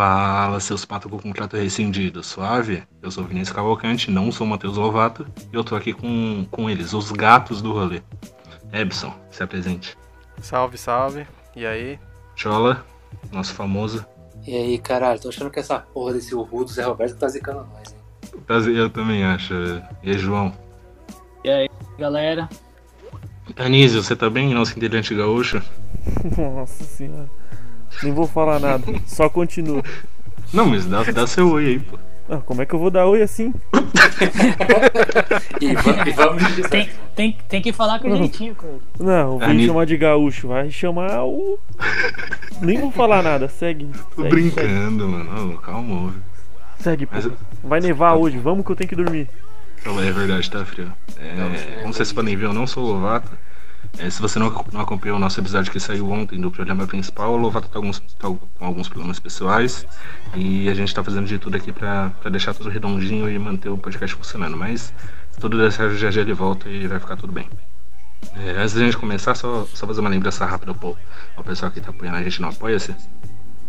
Fala, seus patos com contrato rescindido, suave? Eu sou Vinícius Cavalcante, não sou Matheus Lovato, e eu tô aqui com, com eles, os gatos do rolê. Ebson, se apresente. Salve, salve. E aí? Chola, nosso famoso. E aí, caralho, tô achando que essa porra desse urru do Zé Roberto tá zicando nós, hein? Prazer, eu também acho. E aí, João? E aí, galera? Anísio, você tá bem, nosso integrante gaúcho? Nossa senhora. Nem vou falar nada, só continua. Não, mas dá, dá seu oi aí, pô. Ah, como é que eu vou dar oi assim? E, va- e vamos Tem, tem, tem que falar com jeitinho, cara. Não, vou Ani- chamar de gaúcho, vai chamar o. Nem vou falar nada, segue. Tô segue, brincando, mano. Ô, calma, ouve. Segue, pô. Mas Vai nevar hoje, vamos que eu tenho que dormir. É verdade, tá frio. É, como vocês podem ver, eu não sou o Lovato. É, se você não, não acompanhou o nosso episódio que saiu ontem do programa principal, o Lovato tá, alguns, tá com alguns problemas pessoais e a gente tá fazendo de tudo aqui pra deixar tudo redondinho e manter o podcast funcionando. Mas tudo der certo, já já ele volta e vai ficar tudo bem. É, antes da gente começar, só, só fazer uma lembrança rápida ao, ao pessoal que tá apoiando a gente no Apoia-se.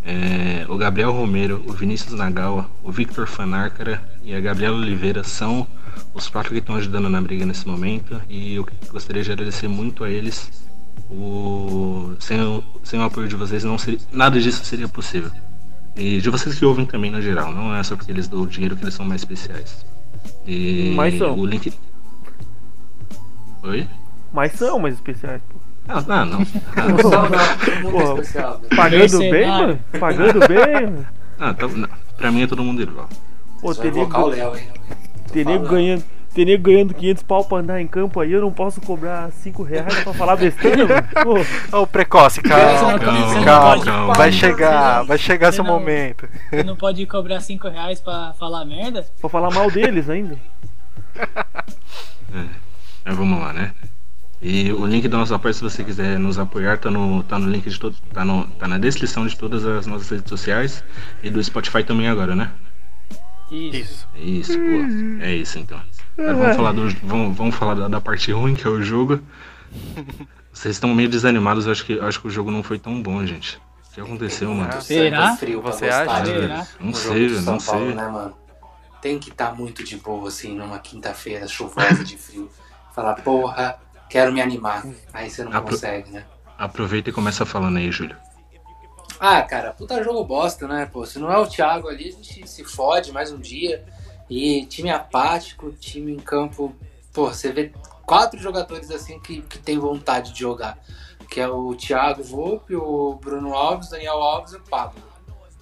É, o Gabriel Romero, o Vinícius Nagawa, o Victor Fanárcara e a Gabriela Oliveira são os quatro que estão ajudando na briga nesse momento e eu gostaria de agradecer muito a eles. O, sem, o, sem o apoio de vocês, não seria, nada disso seria possível. E de vocês que ouvem também, no geral, não é só porque eles dão o dinheiro que eles são mais especiais. E Mas são. o link. Oi? Mas são mais especiais, pô. Ah, não, não. Ah, Não, não, é especial. né? Pagando bem, Mercenário. mano? Pagando bem, ah, tá, não. Pra mim é todo mundo igual. Pô, invocar o Léo, hein? Tem nego ganhando. Tem nego ganhando 500 pau pra andar em campo aí, eu não posso cobrar 5 reais pra falar besteira, mano. Ô, precoce, Você calma, não- calma, calma. calma. Vai chegar, vai chegar Você seu não- momento. Você não pode cobrar 5 reais pra falar merda? pra falar mal deles ainda. Mas vamos lá, né? E o link do nosso apoio, se você quiser nos apoiar, tá no, tá no link de todo. Tá, no, tá na descrição de todas as nossas redes sociais e do Spotify também agora, né? Isso. Isso. É isso, pô. É isso então. Agora vamos falar, do, vamos, vamos falar da, da parte ruim, que é o jogo. Vocês estão meio desanimados, eu acho que, eu acho que o jogo não foi tão bom, gente. O que aconteceu, mano? Será? Frio Você acha? Será? Não sei, não Paulo, sei. né, mano? Tem que estar muito de boa, assim, numa quinta-feira chuvosa de frio. Falar, porra, quero me animar. Aí você não Ah, pro- consegue, né? Aproveita e começa falando aí, Júlio. Ah, cara, puta jogo bosta, né? Pô, se não é o Thiago ali, a gente se fode mais um dia. E time apático, time em campo. Pô, você vê quatro jogadores assim que, que tem vontade de jogar. Que é o Thiago Volpe, o Bruno Alves, Daniel Alves e o Pablo.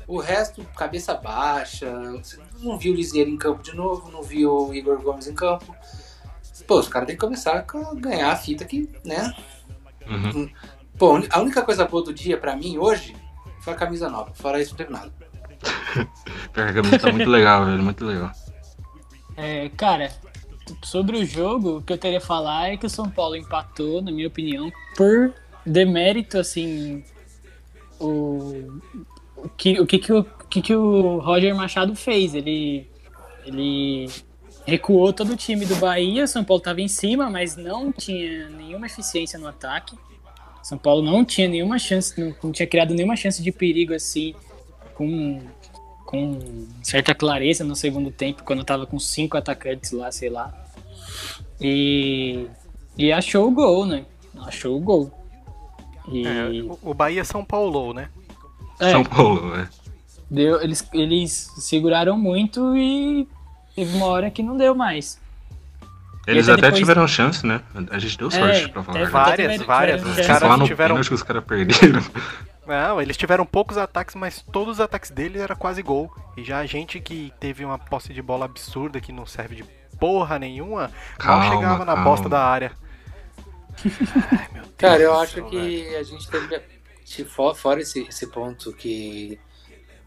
O resto, cabeça baixa. Você não viu o Lisieiro em campo de novo, não viu o Igor Gomes em campo. Pô, os caras têm que começar a ganhar a fita que, né? Uhum. Pô, a única coisa boa do dia pra mim hoje foi a camisa nova. Fora isso, não teve nada. A camisa tá muito legal, velho, muito legal. É, cara, sobre o jogo, o que eu teria a falar é que o São Paulo empatou, na minha opinião, por demérito, assim, o, o, que, o, que, que, o, o que, que o Roger Machado fez. Ele, ele recuou todo o time do Bahia, São Paulo estava em cima, mas não tinha nenhuma eficiência no ataque. São Paulo não tinha nenhuma chance, não, não tinha criado nenhuma chance de perigo assim, com com certa clareza no segundo tempo, quando tava com cinco atacantes lá, sei lá. E, e achou o gol, né? Achou o gol. E É, o- Bahia São Paulo, né? é, São Paulo, é. deu, eles, eles seguraram muito e teve uma hora que não deu mais. Eles até depois- tiveram chance, né? A gente deu sorte, É, pra falar. Várias, várias. Os caras tiveram. pênalti que os caras perderam. Não, eles tiveram poucos ataques, mas todos os ataques deles era quase gol. E já a gente que teve uma posse de bola absurda que não serve de porra nenhuma, Calma, mal chegava na calma. bosta da área. Cara, eu Deus acho do céu, que a gente teve te- fo- fora esse, esse ponto que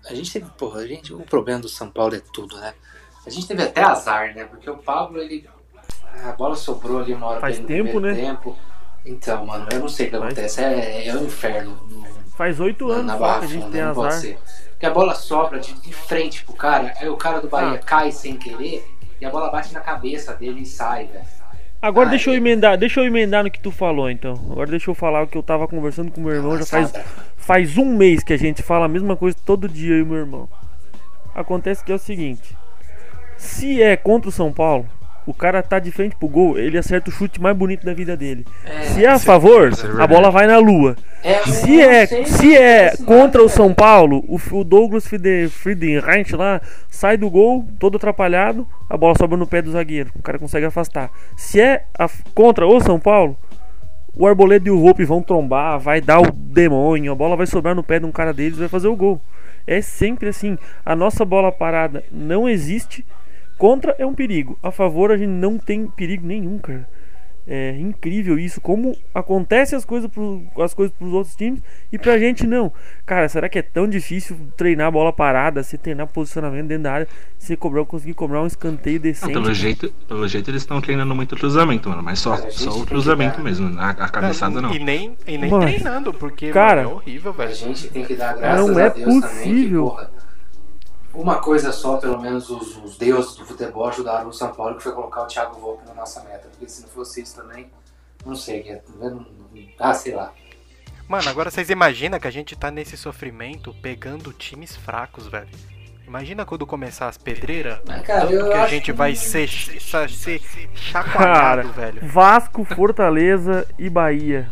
a gente teve, porra, a gente, o problema do São Paulo é tudo, né? A gente teve até azar, né? Porque o Pablo, ele. A bola sobrou ali uma hora Faz tempo, né? tempo. Então, mano, eu não sei o que Faz- acontece. É, é um inferno no- Faz oito anos na Barra que a gente tem não pode azar. ser. Porque a bola sobra de, de frente pro cara, aí o cara do Bahia Ah. cai sem querer e a bola bate na cabeça dele e sai, velho. Agora Ah, deixa eu é. emendar, deixa eu emendar no que tu falou então. Agora deixa eu falar o que eu tava conversando com meu irmão já faz, faz um mês que a gente fala a mesma coisa todo dia eu e meu irmão. Acontece que é o seguinte: se é contra o São Paulo, o cara tá de frente pro gol, ele acerta o chute mais bonito da vida dele. se é a favor, é a bola vai na lua. É, Se eu é, se é contra o São Paulo, o, o Douglas Friede- Friedenreich lá sai do gol, todo atrapalhado, a bola sobra no pé do zagueiro, o cara consegue afastar. Se é a- contra o São Paulo, o Arboleda e o Volpe vão trombar, vai dar o demônio, a bola vai sobrar no pé de um cara deles e vai fazer o gol. É sempre assim. A nossa bola parada não existe. Contra é um perigo. A favor a gente não tem perigo nenhum, cara. É incrível isso, como acontece as coisas pro, as coisas pros outros times e pra gente não. Cara, será que é tão difícil treinar a bola parada, se treinar posicionamento dentro da área, se cobrar, conseguir cobrar um escanteio Não, decente? pelo, jeito, pelo jeito eles estão treinando muito cruzamento, mano. Mas só, a gente só o cruzamento dar- mesmo. A, a cabeçada não. E nem, e nem Mano, treinando, porque cara, mano, é horrível, A velho. gente tem que dar graças Não a é Deus também que, possível. porra, uma coisa só, pelo menos os, os deuses do futebol ajudaram o São Paulo, que foi colocar o Thiago Volpe na nossa meta. Porque se não fosse isso também, não sei, que é- não- ah, sei lá. Mano, agora vocês imaginam que a gente tá nesse sofrimento pegando times fracos, velho. Imagina quando começar as pedreiras, Mas, cara, tanto que a gente que- vai ser, ser, ser Cara, chacoalhado, velho. Vasco, Fortaleza e Bahia.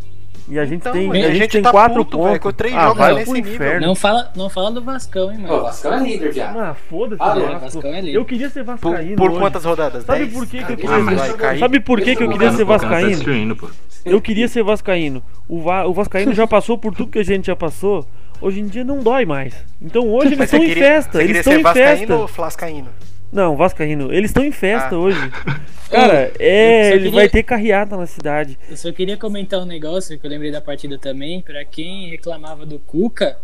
E a gente Então, tem, a a gente tem tá quatro puto, pontos. com três ah, jogos vai nesse pro inferno. Não fala, não fala do Vascão, hein, Pô, o mano. Vasco é líder, viado. Ah, foda-se, Ah, Vasco. Vascão é líder. Eu queria ser Por, vascaíno por hoje. quantas rodadas? Sabe 10? por que, que eu Ah, queria Ah? Sabe por que, que eu queria ser tá vascaíno? pô. Eu queria ser vascaíno. O, Va o vascaíno já passou por tudo que a gente já passou. Hoje em dia não dói mais. Então hoje eles estão em festa. Eles estão em vascaíno festa. ou flascaíno? Não, vascaíno. Eles estão em festa Ah. hoje. Cara, é, ele queria- vai ter carreata na cidade. Eu só queria comentar um negócio que eu lembrei da partida também. Pra quem reclamava do Cuca,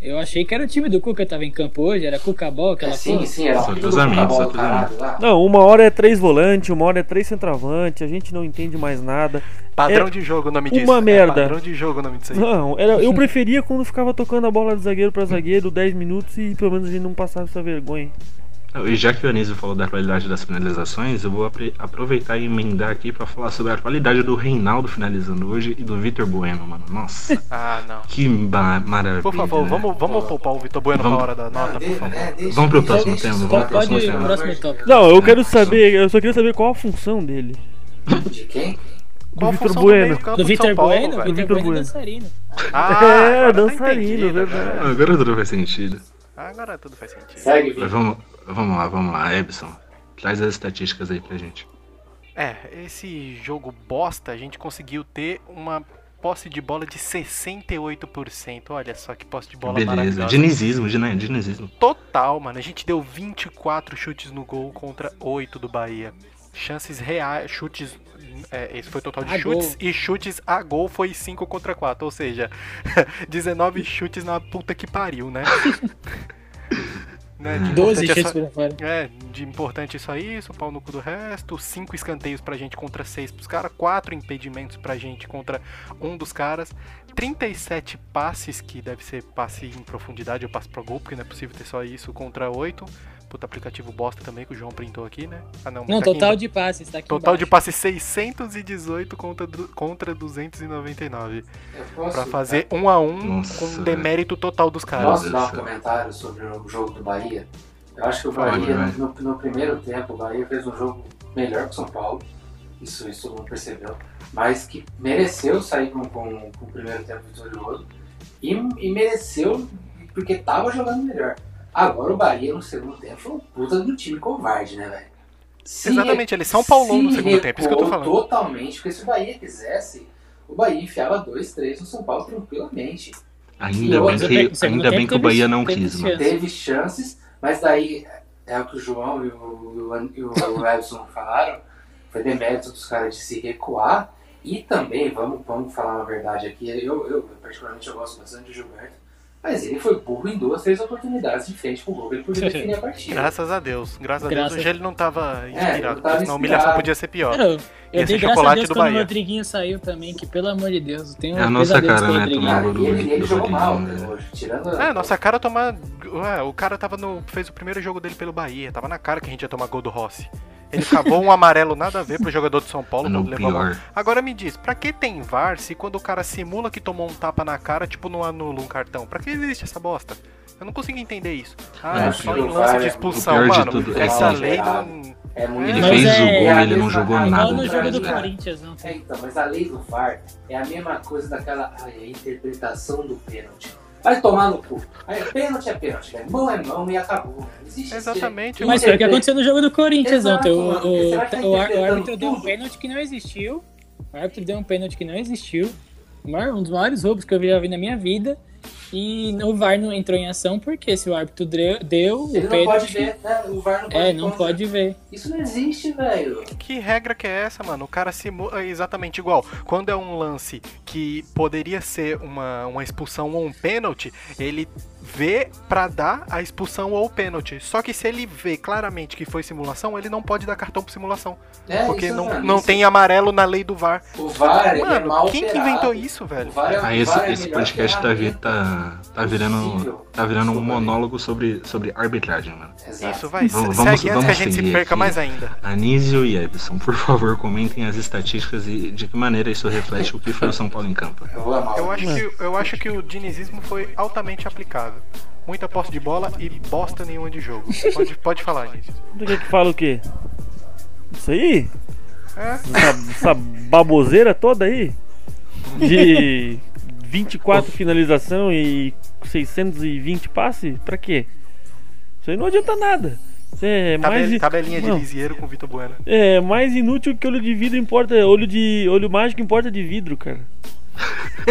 eu achei que era o time do Cuca que tava em campo hoje. Era Cuca Ball, aquela É, sim, porra. sim, era cruzamento, só cruzamento. lá. Não, uma hora é três volante, uma hora é três centroavante. A gente não entende mais nada. Padrão É de jogo o nome disso. uma É merda. padrão de jogo o nome disso aí. Não, era, eu preferia quando ficava tocando a bola de zagueiro pra zagueiro 10 minutos e pelo menos a gente não passava essa vergonha. E já que o Anísio falou da qualidade das finalizações, eu vou aproveitar e emendar aqui pra falar sobre a qualidade do Reinaldo finalizando hoje e do Vitor Bueno, mano. Nossa, Ah, não. que maravilha. Por favor, né? vamos, vamos poupar o Vitor Bueno Vamos. pra hora da nota, por favor. é, deixa- Vamos pro próximo tema, vamos pro próximo Pode ir, tema. próximo tópico. Não, eu quero saber, eu só queria saber qual a função dele. De quem? Qual a Vitor função Bueno. do Do Vitor Bueno? velho? Vitor Vitor Bueno é dançarino. Ah, É, agora tá dançarino, verdade. né? Agora tudo faz sentido. Agora tudo faz sentido. Segue, Mas Vitor. vamos, vamos lá, vamos lá, Ebson. Traz as estatísticas aí pra gente. É, esse jogo bosta, a gente conseguiu ter uma posse de bola de 68%. Olha só que posse de bola Beleza. maravilhosa. Dinizismo, né? Dinizismo. Total, mano. A gente deu 24 chutes no gol contra 8 do Bahia. Chances reais, chutes. é, esse foi o total de A chutes. gol. E chutes a gol foi 5 contra 4. Ou seja, 19 chutes na puta que pariu, né? né? de 12 importante é chutes só- pra fora. é, de importante isso aí, isso, pau no cu do resto, cinco escanteios pra gente contra seis pros caras, quatro impedimentos pra gente contra um dos caras, 37 passes, que deve ser passe em profundidade ou passe pro gol, porque não é possível ter só isso contra oito. Puta aplicativo bosta também que o João printou aqui, né? Ah não, Não, tá aqui total em- de passes, tá aqui Total de embaixo. passes 618 contra, contra 299. Eu posso- Pra fazer um a um Nossa, com velho. demérito total dos caras. Posso dar um comentário sobre o jogo do Bahia? Eu acho que o Bahia, vai. no, no primeiro tempo, o Bahia fez um jogo melhor que o São Paulo. Isso, isso todo mundo percebeu. Mas que mereceu sair com, com, com o primeiro tempo vitorioso. E, e mereceu porque tava jogando melhor. Agora o Bahia no segundo tempo foi um puta do time covarde, né, velho? Se Exatamente, eles são Paulão no se segundo tempo, isso que eu tô falando. Totalmente, porque se o Bahia quisesse, o Bahia enfiava 2, 3 no São Paulo tranquilamente. Ainda bem que, ainda bem que o Bahia não teve quis, mano. chance. Teve chances, mas daí é o que o João e o, e o, e o Edson falaram, foi demérito dos caras de se recuar E também, vamos, vamos falar uma verdade aqui, eu, eu particularmente eu gosto bastante do Gilberto, mas ele foi burro em duas, três oportunidades de frente pro gol, ele podia definir a partida. Graças a Deus. Graças a Graças- Deus hoje ele não tava não inspirado, tava porque senão a humilhação podia ser pior. Eu, eu Esse dei graças a chocolate Deus do quando o Bahia. Rodriguinho saiu também, que pelo amor de Deus, eu tenho É a um nossa pesadelo cara, com o né, tomar Cara, do- ele, ele do jogou mal né, né? tirando É, nossa cara tomar. Ué, o cara tava no. fez o primeiro jogo dele pelo Bahia. Tava na cara que a gente ia tomar gol do Rossi. Ele cavou um amarelo nada a ver pro jogador de São Paulo bola. pior. Agora me diz, pra que tem VAR se quando o cara simula que tomou um tapa na cara, tipo, não anula um cartão? Pra que existe essa bosta? Eu não consigo entender isso. Ah, É, é só em lance é- de expulsão, de mano. tudo é essa que- lei não. É muito Ele fez é- o gol, é ele não jogou nada. Igual no jogo do? Corinthians É, ontem. então, mas a lei do VAR é a mesma coisa daquela ai, a interpretação do pênalti. Vai tomar no cu. Aí, pênalti é pênalti, velho. Mão é mão e acabou. Existe Exatamente. Mas foi o que aconteceu no jogo do Corinthians Exato, ontem. O, mano, o, o, o árbitro deu um pênalti que não existiu. O árbitro deu um pênalti que não existiu. Um dos maiores roubos que eu já vi na minha vida. E o VAR não entrou em ação porque se o árbitro deu, deu Ele o não pode pênalti. ver, né? O VAR não pode É, não contra. pode ver. Isso não existe, velho. Que regra que é essa, mano? O cara simula é exatamente igual. Quando é um lance que poderia ser uma, uma expulsão ou um pênalti, ele vê pra dar a expulsão ou o pênalti. Só que se ele vê claramente que foi simulação, ele não pode dar cartão por simulação. É, porque isso, não, mano, não isso- tem amarelo na lei do VAR. O VAR é Mano, mal quem que inventou isso, O velho? VAR é, Ah, o esse, VAR é esse podcast tá, vi- ferramenta tá, tá virando. Tá virando um aí. monólogo sobre, sobre arbitragem, mano. Exato. Isso, vai. Vamos- segue vamos- antes que a vamos gente se perca aqui. mais ainda. Anísio e Ebson, por favor, comentem as estatísticas e de que maneira isso reflete o que foi o São Paulo em campo. Eu acho, que, eu acho que o dinizismo foi altamente Muita posse de bola e bosta nenhuma de jogo. Pode, pode falar, Anísio. Tu quer que fala o quê? Isso aí? É? Essa, essa baboseira toda aí? De 24 finalização e 620 passe? Pra quê? Isso aí não adianta nada. É mais, Tabel- tabelinha de Lisieiro com Vitor Bueno. é mais inútil que olho de vidro importa. Olho de. Olho mágico importa de vidro, cara.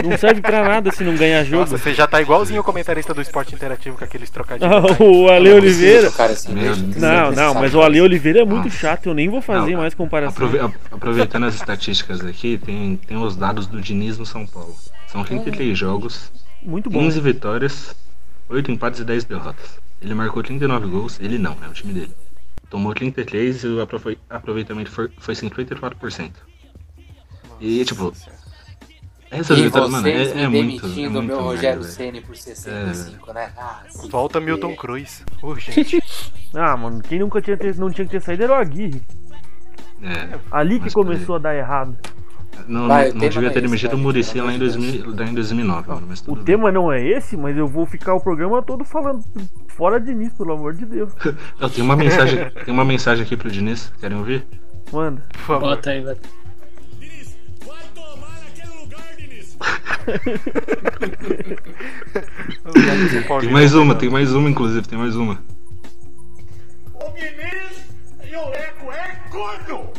Não serve pra nada se não ganhar jogo. Nossa, você já tá igualzinho o comentarista do esporte interativo com aqueles trocadilhos. Ah, né? o Ale Oliveira. Assim. Não, não, mas o Ale Oliveira é muito chato. Eu nem vou fazer Não, mais comparação. Aproveitando as estatísticas aqui, tem, tem os dados do Diniz no São Paulo. São 33 jogos, Muito bom. 15 vitórias, 8 empates e 10 derrotas. Ele marcou 39 gols, ele não, é o time dele. Tomou 33 e o aprove- aproveitamento foi, foi 54%. E tipo, essa E vitória, mano, vocês é, me é muito. É muito meu Rogério. Ceni por 65, né? Ah, se Volta. Milton Cruz. Urgente. Ah, mano, quem nunca tinha ter, não tinha que ter saído era o Aguirre. É, Ali que começou a dar errado. não, Vai, não devia não é ter tá, o Pelo lá em, amor de 2000, lá em 2009, mano, mas O bem. tema não é esse, mas eu vou ficar o programa todo falando fora de Diniz, pelo amor de Deus. Eu tenho uma mensagem, tem uma mensagem aqui pro Diniz, querem ouvir? Manda. Por favor. Bota aí, bota. Tem mais uma, tem mais uma, inclusive, tem mais uma. O Diniz e o Leco é corno!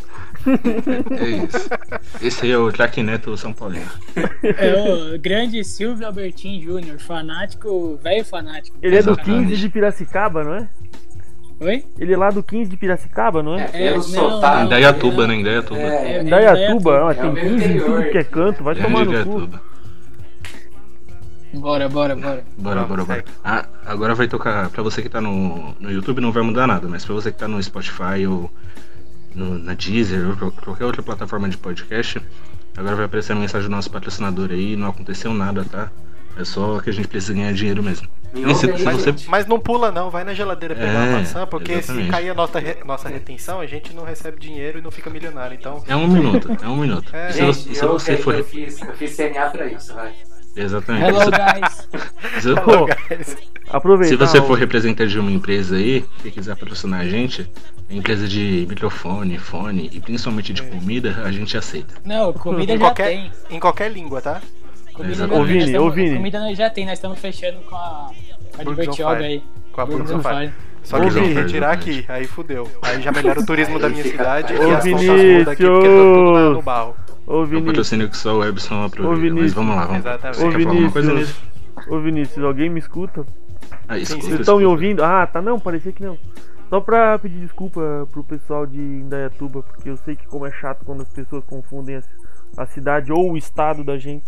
É isso. Esse aí é o Craque Neto São Paulino. É o grande Silvio Albertin Júnior, fanático, velho fanático. Ele é do Exatamente. 15 de Piracicaba, não é? Oi? Ele é lá do 15 de Piracicaba, não É, é? pelo não, sotaque. não. Indaiatuba, né? Indaiatuba. É, Indaiatuba, ó, É tem o meu 15 em tudo que é canto, vai Grande tomar no cu. Indaiatuba. Bora, bora, bora. Bora, bora, bora. Ah, agora vai tocar. Pra você que tá no, no YouTube não vai mudar nada, mas pra você que tá no Spotify ou no, na Deezer ou qual- qualquer outra plataforma de podcast, agora vai aparecer a mensagem do nosso patrocinador aí. Não aconteceu nada, tá? É só que a gente precisa ganhar dinheiro mesmo. Me E se, se Mas, você. mas não pula não, vai na geladeira pegar É, uma maçã, porque exatamente. se cair a nossa, re- nossa retenção, a gente não recebe dinheiro e não fica milionário. Então, É um minuto, é um minuto. É. E se, Gente, você- se eu, você eu, for. eu fiz, eu fiz CNA pra isso, vai. Exatamente. Hello, Se- guys. se- Pô, aproveitar. Se você for representante de uma empresa aí, que quiser patrocinar a gente, empresa de microfone, fone e principalmente de comida, a gente aceita. Não, comida em já qualquer, tem. em qualquer língua, tá? Comida Ô. Vini, Nós tamo- ô, Vini. Comida nós já tem, nós estamos fechando com a, com a Fire. aí. Com a Burgers on Fire. Só que vão retirar aqui, aí fudeu. Aí já melhora o turismo da minha cidade Ô, e as Vinícius! porque tá tudo na- no barro. Ô É Vinícius, patrocínio que só o Ebson aproveita. Ô, Vinícius. Mas vamos lá, vamos. Exatamente. Ô, Vinícius. ô Vinícius, alguém me escuta? Ah, escuta, Vocês estão me ouvindo? Ah, tá não, parecia que não. Só pra pedir desculpa pro pessoal de Indaiatuba, porque eu sei que como é chato quando as pessoas confundem a cidade ou o estado da gente.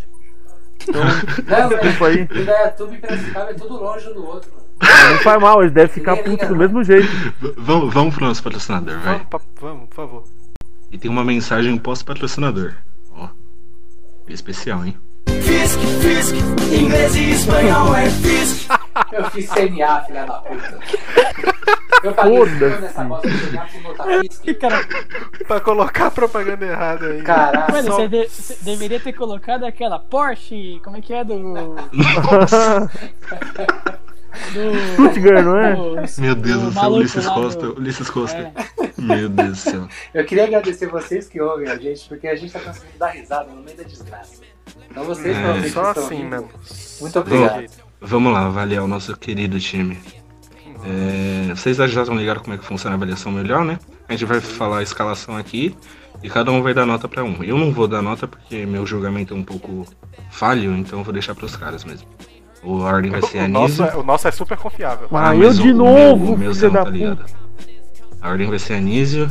Então, Não, desculpa aí. velho. Indaiatuba e Piracicaba é tudo longe um do outro, mano. Não faz mal, eles devem ficar putos do não. mesmo jeito. V- Vamos, vamos pro nosso patrocinador, vai. Vamos, por favor. E tem uma mensagem pós-patrocinador. Ó. Especial, hein? Fisk, Fisk, inglês e espanhol é Fisk. Eu fiz CNA, filha da puta. Eu paguei Foda-se. nessa bosta de CNA E, Fisk. cara, Pra colocar a propaganda errada aí. Caralho. mano, Só- você, de- você deveria ter colocado aquela Porsche, como é que é do. do. Stuttgart, não é? do- Meu Deus do céu, Ulisses Costa, do- Ulisses Costa. É. Meu Deus do céu. Eu queria agradecer vocês que ouvem a gente, porque a gente tá conseguindo dar risada no meio da desgraça. Então vocês É, provavelmente Só estão assim mesmo. Muito obrigado. Vamos lá avaliar o nosso querido time. É, vocês já estão ligados como é que funciona a avaliação melhor, né? A gente vai falar a escalação aqui e cada um vai dar nota pra um. Eu não vou dar nota porque meu julgamento é um pouco falho, então eu vou deixar pros caras mesmo. O a ordem vai ser O Anísio. é, o nosso é super confiável. Ah, eu mas de o novo, meu- o meu tá ligado. A ordem vai ser Anísio,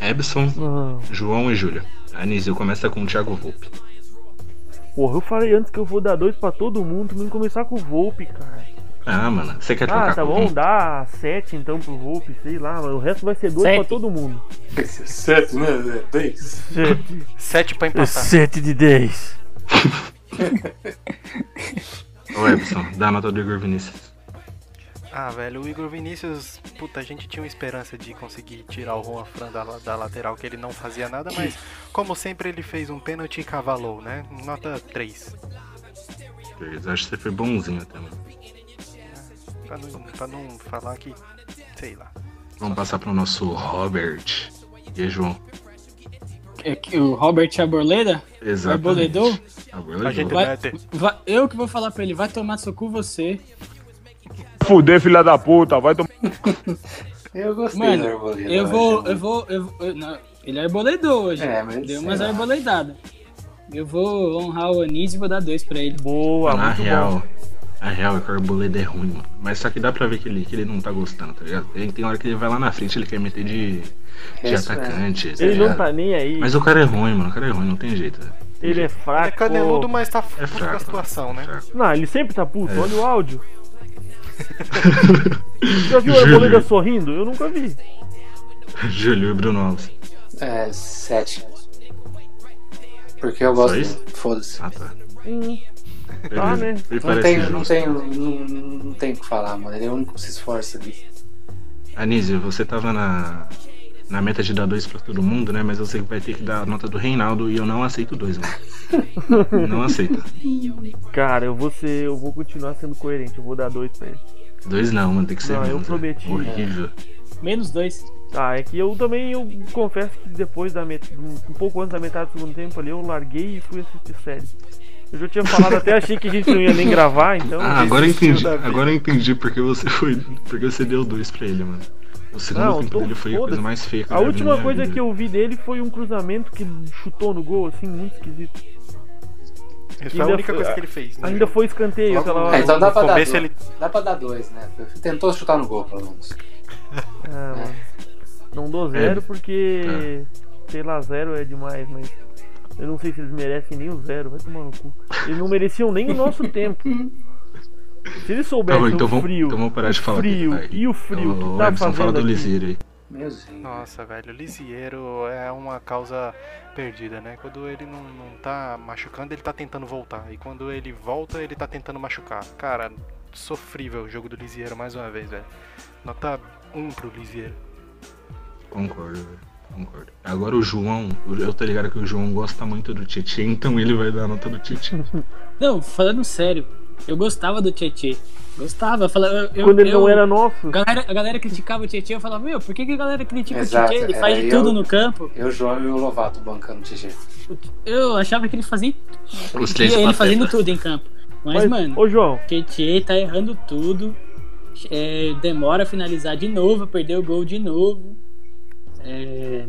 Ebson, Não. João e Júlia. Anísio começa com o Thiago Volpe. Porra, eu falei antes que eu vou dar dois pra todo mundo, não começar com o Volpe, cara. Ah, mano, você quer trocar Ah, tá com bom, quem? dá sete então pro Volpe, sei lá, mas o resto vai ser dois Sete. pra todo mundo. Certo, né? Dez. Sete, Sete pra empatar. sete de dez. Ô Ebson, dá a nota do Igor Vinícius. Ah, velho, o Igor Vinícius, puta, a gente tinha uma esperança de conseguir tirar o Juan Fran da, da lateral, que ele não fazia nada, mas como sempre ele fez um pênalti e cavalou, né? Nota 3. Eu acho que você foi bonzinho também. Pra não, pra não falar que. sei lá. Vamos passar pro nosso Robert. E aí, João? É que O Robert Arboleda? Exatamente. Arboledou? Arboledou. A gente Vai- vai eu que vou falar pra ele, vai tomar seu cu você. Fuder, filha da puta, vai tomar. Eu gostei Mano, do Arboleda. eu vou, eu vou, eu vou. eu- não, ele arboledou hoje. É, mas Deu umas arboledadas. Eu vou honrar o Anísio e vou dar dois pra ele. Boa, Na muito real, bom. a real é que o Arboleda é ruim, mano. Mas só que dá pra ver que ele, que ele não tá gostando, tá ligado? Tem, tem hora que ele vai lá na frente ele quer meter de, de Isso, atacante. tá Ele não tá nem aí. Mas o cara é ruim, mano. O cara é ruim, não tem jeito. velho. Ele é Ele é fraco. caneludo, mas tá É puto com a fraco. situação, né? fraco. Não, ele sempre tá puto, É. olha o áudio. Já viu o Júlio. Arboleda sorrindo? Eu nunca vi. Júlio e Bruno Alves. É, sete. Porque eu gosto. isso? Foda-se. Ah, tá. Hum, Beleza. né? Não tenho, não tenho, não, não tenho o que falar, mano. Ele é o único que se esforça ali. Anísio, você tava na, na meta de dar dois pra todo mundo, né? Mas você vai ter que dar a nota do Reinaldo e eu não aceito dois, mano. não aceito. cara, eu vou ser. Eu vou continuar sendo coerente, eu vou dar dois pra ele. Dois não, mano. Tem que ser Não, eu menos, velho. prometi. Horrível. Menos dois. Ah, é que eu também, eu confesso que depois da met... um pouco antes da metade do segundo tempo ali, eu larguei e fui assistir série. Eu já tinha falado, até achei que a gente não ia nem gravar, então. Ah, agora eu entendi. Agora eu entendi porque você foi. Porque você deu dois pra ele, mano. O segundo Não, tempo tô dele foi a coisa mais feia que A última coisa vida. que eu vi dele foi um cruzamento que chutou no gol, assim, muito esquisito. Essa foi a Ainda única foi- coisa que ele fez. né? Ainda foi escanteio Logo- aquela hora. É, então dá pra dar ele- Dá pra dar dois, né? Tentou chutar no gol, pelo menos. Ah, mano. Não dou zero porque. Sei lá, zero é demais, mas. Eu não sei se eles merecem nem o zero, vai tomar no cu. Eles não mereciam nem o nosso tempo. Se eles Tá soubessem bom, então o vamos, frio, então vamos parar de falar. frio aqui, e o frio Ô, que tá Ebson, fala fazendo do aqui. Liseiro aí. Meu Deus. Nossa, velho, o Lisieiro é uma causa perdida, né? Quando ele não, não tá machucando, ele tá tentando voltar. E quando ele volta, ele tá tentando machucar. Cara, sofrível o jogo do Lisieiro mais uma vez, velho. Nota 1 pro Lisieiro. Concordo, velho. Concordo. Agora o João, eu tô ligado que o João gosta muito do Titi, então ele vai dar a nota do Titi. Não, falando sério, eu gostava do Tietê. Gostava. Eu falava, eu, eu- Quando ele eu- não era nosso. A galera, a galera criticava o Tietê, eu falava, meu, por que, que a galera critica Exato, o Tietê? Ele é, faz de eu- tudo no campo. Eu, João e o Lovato bancando o TG. Eu achava que ele fazia. Os três ele fazendo tudo em campo. Mas, Mas, mano, ô João, o Tietê tá errando tudo. É, demora a finalizar de novo, perdeu o gol de novo. É,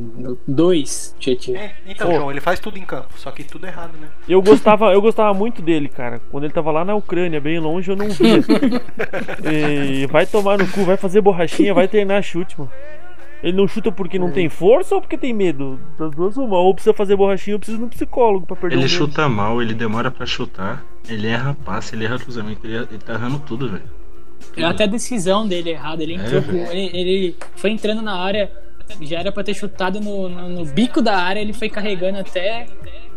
dois, Tietê. É, então, Ô. João, ele faz tudo em campo, só que tudo errado, né? eu gostava, eu gostava muito dele, cara. Quando ele tava lá na Ucrânia, bem longe, eu não via. E vai tomar no cu, vai fazer borrachinha, vai treinar chute, mano. Ele não chuta porque não tem força ou porque tem medo? Das duas uma. Ou precisa fazer borrachinha ou precisa de um psicólogo pra perder o Ele medo. chuta mal, ele demora pra chutar, ele erra passe, ele erra cruzamento, ele, ele tá errando tudo, velho. É até a decisão dele errada. Ele entrou É, com- ele, ele foi entrando na área, já era pra ter chutado no, no, no bico da área, ele foi carregando até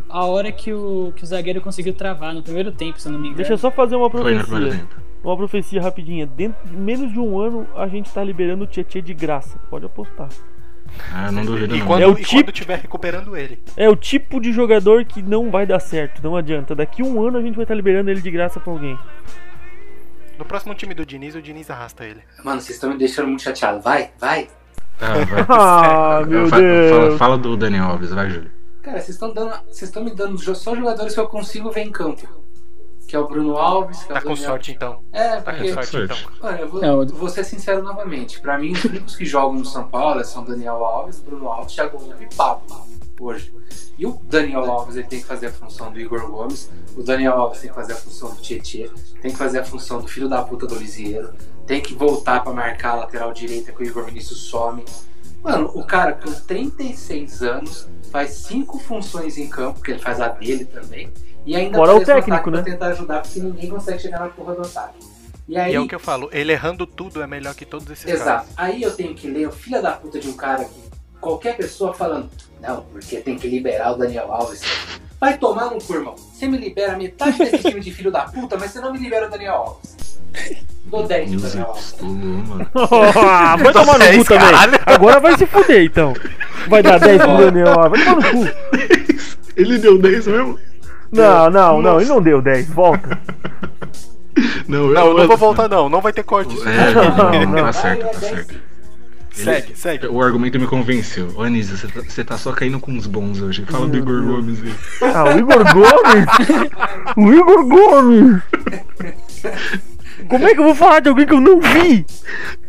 a hora que o, que o zagueiro conseguiu travar no primeiro tempo, se eu não me engano. Deixa eu só fazer uma profecia. Uma profecia rapidinha. Dentro de menos de um ano a gente tá liberando o Tietê de graça. Pode apostar. Ah, não duvido E não. quando, É o tipo- quando tiver recuperando ele. É o tipo de jogador que não vai dar certo. Não adianta. Daqui um ano a gente vai estar liberando ele de graça pra alguém. No próximo time do Diniz, o Diniz arrasta ele. Mano, vocês estão me deixando muito chateado. Vai, vai. Tá, vai. Ah, meu Fa- Fala, Deus. fala do Daniel Alves, vai, Júlio. Cara, vocês estão dando. Vocês estão me dando só jogadores que eu consigo ver em campo. Que é o Bruno Alves, que é o Tá com sorte então. É, Tá com porque. sorte sorte. então. Mano, eu vou, Não, eu- vou ser sincero novamente. Pra mim, os únicos que jogam no São Paulo são Daniel Alves, Bruno Alves, Thiago e Pablo hoje. E o Daniel Alves ele tem que fazer a função do Igor Gomes, o Daniel Alves tem que fazer a função do Tietchan, tem que fazer a função do filho da puta do Lisieiro, tem que voltar pra marcar a lateral direita que o Igor Vinícius some. Mano, o cara com 36 anos faz cinco funções em campo, que ele faz a dele também, e ainda Fora o técnico, né? pra tentar ajudar, porque ninguém consegue chegar na porra do ataque. E aí, E é o que eu falo, ele errando tudo é melhor que todos esses Exato. caras. Aí eu tenho que ler o filho da puta de um cara que qualquer pessoa falando, não, porque tem que liberar o Daniel Alves. Vai tomar no cu, irmão. Você me libera metade desse time de filho da puta, mas você não me libera o Daniel Alves. Dou 10 pro Daniel Alves. Ah, vai tomar no cu também. Agora vai se fuder então. Vai dar 10 pro Daniel. Alves. Vai tomar no cu. Ele deu 10 mesmo? Não, não, não. Ele não deu 10. Volta. Não, Não, eu não vou voltar não, não vai ter corte. isso. É, Não, não, não. tá certo, é tá 10 certo. Segue, segue. O argumento me convenceu. Ô, Anísio, você tá, você tá só caindo com uns bons hoje. Fala do Igor Gomes aí. Ah, o Igor Gomes. O Igor Gomes. Como é que eu vou falar de alguém que eu não vi?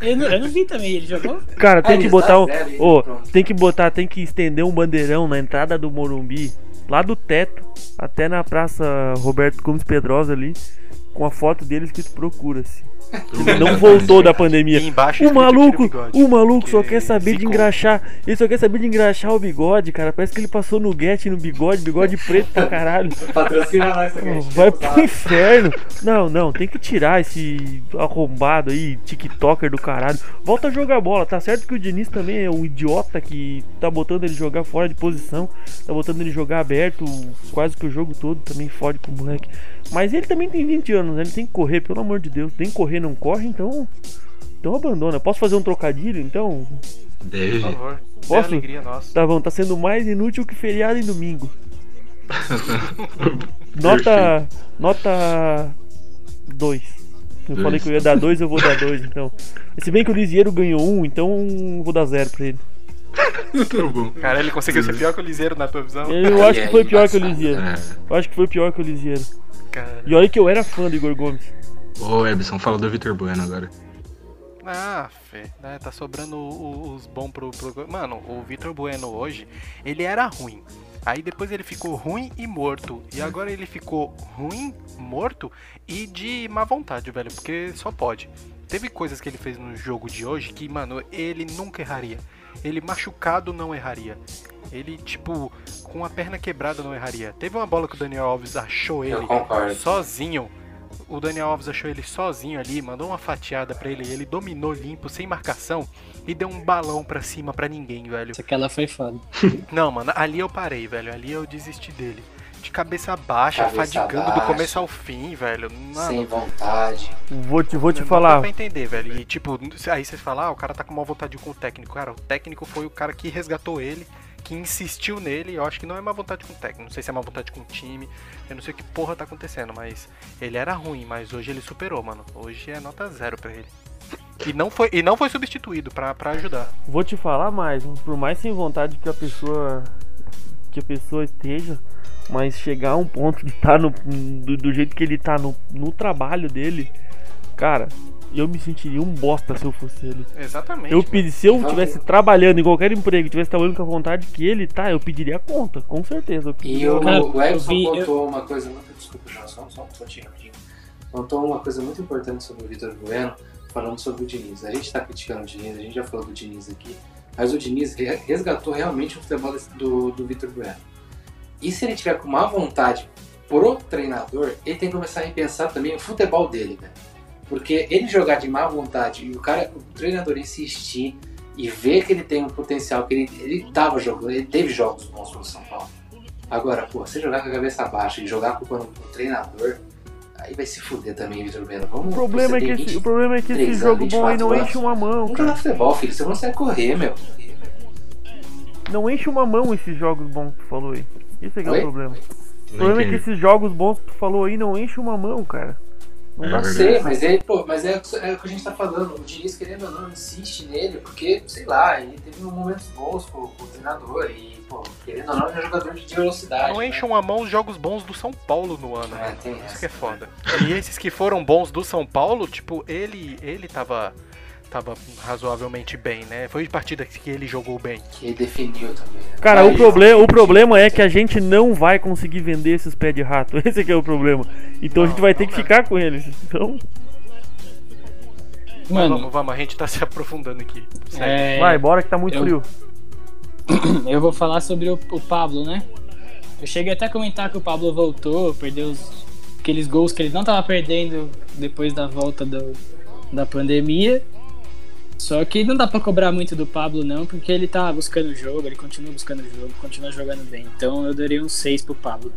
Eu não, eu não vi também, ele jogou? Cara, tem Aí, que botar um. tá Ô, pronto. tem que botar, tem que estender um bandeirão na entrada do Morumbi, lá do teto, até na praça Roberto Gomes Pedrosa ali, com a foto dele escrito procura-se. Não voltou da pandemia. Embaixo O maluco, "Tira o bigode", o maluco só quer saber de zicou. engraxar. Ele só quer saber de engraxar o bigode, cara. Parece que ele passou no get no bigode, bigode preto pra caralho. Patrocina nós. Vai pro inferno. Não, não, tem que tirar esse arrombado aí, TikToker do caralho. Volta a jogar bola. Tá certo que o Diniz também é um idiota que tá botando ele jogar fora de posição, tá botando ele jogar aberto quase que o jogo todo, também fode com o moleque. Mas ele também tem 20 anos, né? Ele tem que correr, pelo amor de Deus. Tem que correr, não corre, então. Então abandona. Posso fazer um trocadilho, então? Deve. Por favor. Posso? alegria nossa. Tá bom, tá sendo mais inútil que feriado em domingo. Nota. Nota. 2. Eu Dois. falei que eu ia dar 2, eu vou dar 2, então. Se bem que o Lisieiro ganhou 1, um, então eu vou dar 0 pra ele. Tá bom. Cara, ele conseguiu ser pior que o Liseiro na tua visão? Eu acho que foi pior que o. É. Eu acho que foi pior que o Lisieiro. Cara. E olha que eu era fã do Igor Gomes. Ô, Ebson, fala do Vitor Bueno agora. Ah, fé, né? Tá sobrando os bons pro, pro. Mano, o Vitor Bueno hoje, ele era ruim. Aí depois ele ficou ruim e morto. E agora ele ficou ruim, morto e de má vontade, velho. Porque só pode. Teve coisas que ele fez no jogo de hoje que, mano, ele nunca erraria. Ele machucado não erraria. Ele, tipo, com a perna quebrada não erraria. Teve uma bola que o Daniel Alves achou ele sozinho. O Daniel Alves achou ele sozinho ali, mandou uma fatiada pra ele, ele dominou limpo, sem marcação, e deu um balão pra cima pra ninguém, velho. Essa aquela foi foda. Não, mano, ali eu parei, velho. Ali eu desisti dele. De cabeça baixa, Cabeça fadigando do baixa. começo ao fim, velho. Mano, Sem vontade. Vou te, vou te não Dá falar. pra entender, velho. E tipo, aí você fala, ah, o cara tá com má vontade com o técnico. Cara, o técnico foi o cara que resgatou ele, que insistiu nele. Eu acho que não é má vontade com o técnico. Não sei se é má vontade com o time. Eu não sei o que porra tá acontecendo, mas ele era ruim, mas hoje ele superou, mano. Hoje é nota zero pra ele. E não foi, e não foi substituído pra, pra ajudar. Vou te falar mais, por mais sem vontade que a pessoa que a pessoa esteja, mas chegar a um ponto de estar no do, do jeito que ele tá no, no trabalho dele, cara, eu me sentiria um bosta se eu fosse ele. Exatamente. Eu pedi, se eu estivesse trabalhando em qualquer emprego, tivesse trabalhando com a vontade que ele tá, eu pediria a conta, com certeza. Eu E o, Cara, o Edson eu vi- contou uma coisa muito. Desculpa, João, só, só um pouquinho rapidinho. Contou uma coisa muito importante sobre o Vitor Bueno, falando sobre o Diniz. A gente tá criticando o Diniz, a gente já falou do Diniz aqui, mas o Diniz re- resgatou realmente o futebol do, do Vitor Bueno. E se ele tiver com má vontade pro treinador, ele tem que começar a repensar também o futebol dele, velho. Porque ele jogar de má vontade e o cara, o treinador insistir e ver que ele tem um potencial, que ele, ele tava jogando, ele teve jogos bons pelo São Paulo. Agora, pô, você jogar com a cabeça baixa e jogar a culpa no, no treinador, aí vai se fuder também, Vitor Bueno. Vamos, O problema, é que tem esse, 20 o problema é que esse 23 jogo bom aí não 24 enche uma mão, Vamos cara. jogar futebol, filho. Você consegue correr, meu. Não enche uma mão esses jogos bons que tu falou aí. Esse é que é o problema. O problema é que esses jogos bons que tu falou aí não enche uma mão, cara. Não É dá sei, mas ele, pô, mas é, é o que a gente tá falando. O Diniz, querendo ou não, insiste nele, porque, sei lá, ele teve momentos bons com, com o treinador e, pô, querendo ou não, ele é um jogador de velocidade. Não né? enchem uma mão os jogos bons do São Paulo no ano, É, né? tem Isso essa. que é foda. E esses que foram bons do São Paulo, tipo, ele ele tava, tava razoavelmente bem, né? Foi de partida que ele jogou bem. Que ele definiu também. né? Cara, Aí, o, problema, o problema é que a gente não vai conseguir vender esses pés de rato. Esse é que é o problema. Então a gente vai ter que ficar com eles. Então, Mano, vamos, vamos, a gente tá se aprofundando aqui. É, vai, bora que tá muito eu- frio. eu vou falar sobre o, o Pablo, né? Eu cheguei até a comentar que o Pablo voltou, perdeu os- aqueles gols que ele não tava perdendo depois da volta do- da pandemia. Só que não dá pra cobrar muito do Pablo, não, porque ele tá buscando o jogo, ele continua buscando o jogo, continua jogando bem. Então eu daria um 6 pro Pablo.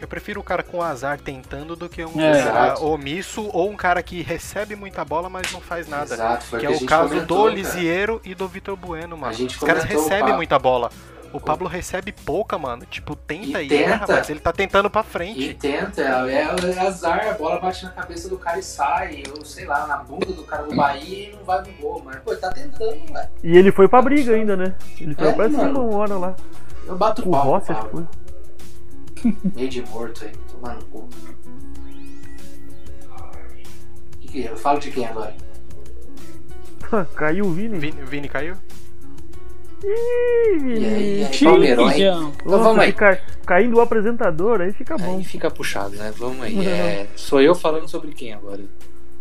Eu prefiro o cara com azar tentando do que um É. omisso ou um cara que recebe muita bola, mas não faz nada. Exato, foi que é que a o caso comentou, do. Lisieiro e do Vitor Bueno, mano. Os caras recebem muita bola. O Pablo recebe pouca, mano. Tipo, tenta E e, erra, tenta. mas ele tá tentando pra E frente. tenta, é, é azar, a bola bate na cabeça do cara e sai, ou sei lá, na bunda do cara do Bahia e não vai no gol, mas pô, ele tá tentando, velho. E ele foi pra briga ainda, né? Ele foi É, pra cima uma hora lá. Eu bato Com o pau. pro Rossi, acho que foi. Meio de morto aí, tomar no cu. Que que- Eu falo de quem agora? Caiu o Vini. Vini, Vini caiu? Ih, E aí, e aí, Vini. Palmeirão, hein? Então vamos aí. fica caindo o apresentador, aí fica bom. Aí fica puxado, né? Vamos aí. É, sou eu falando sobre quem agora?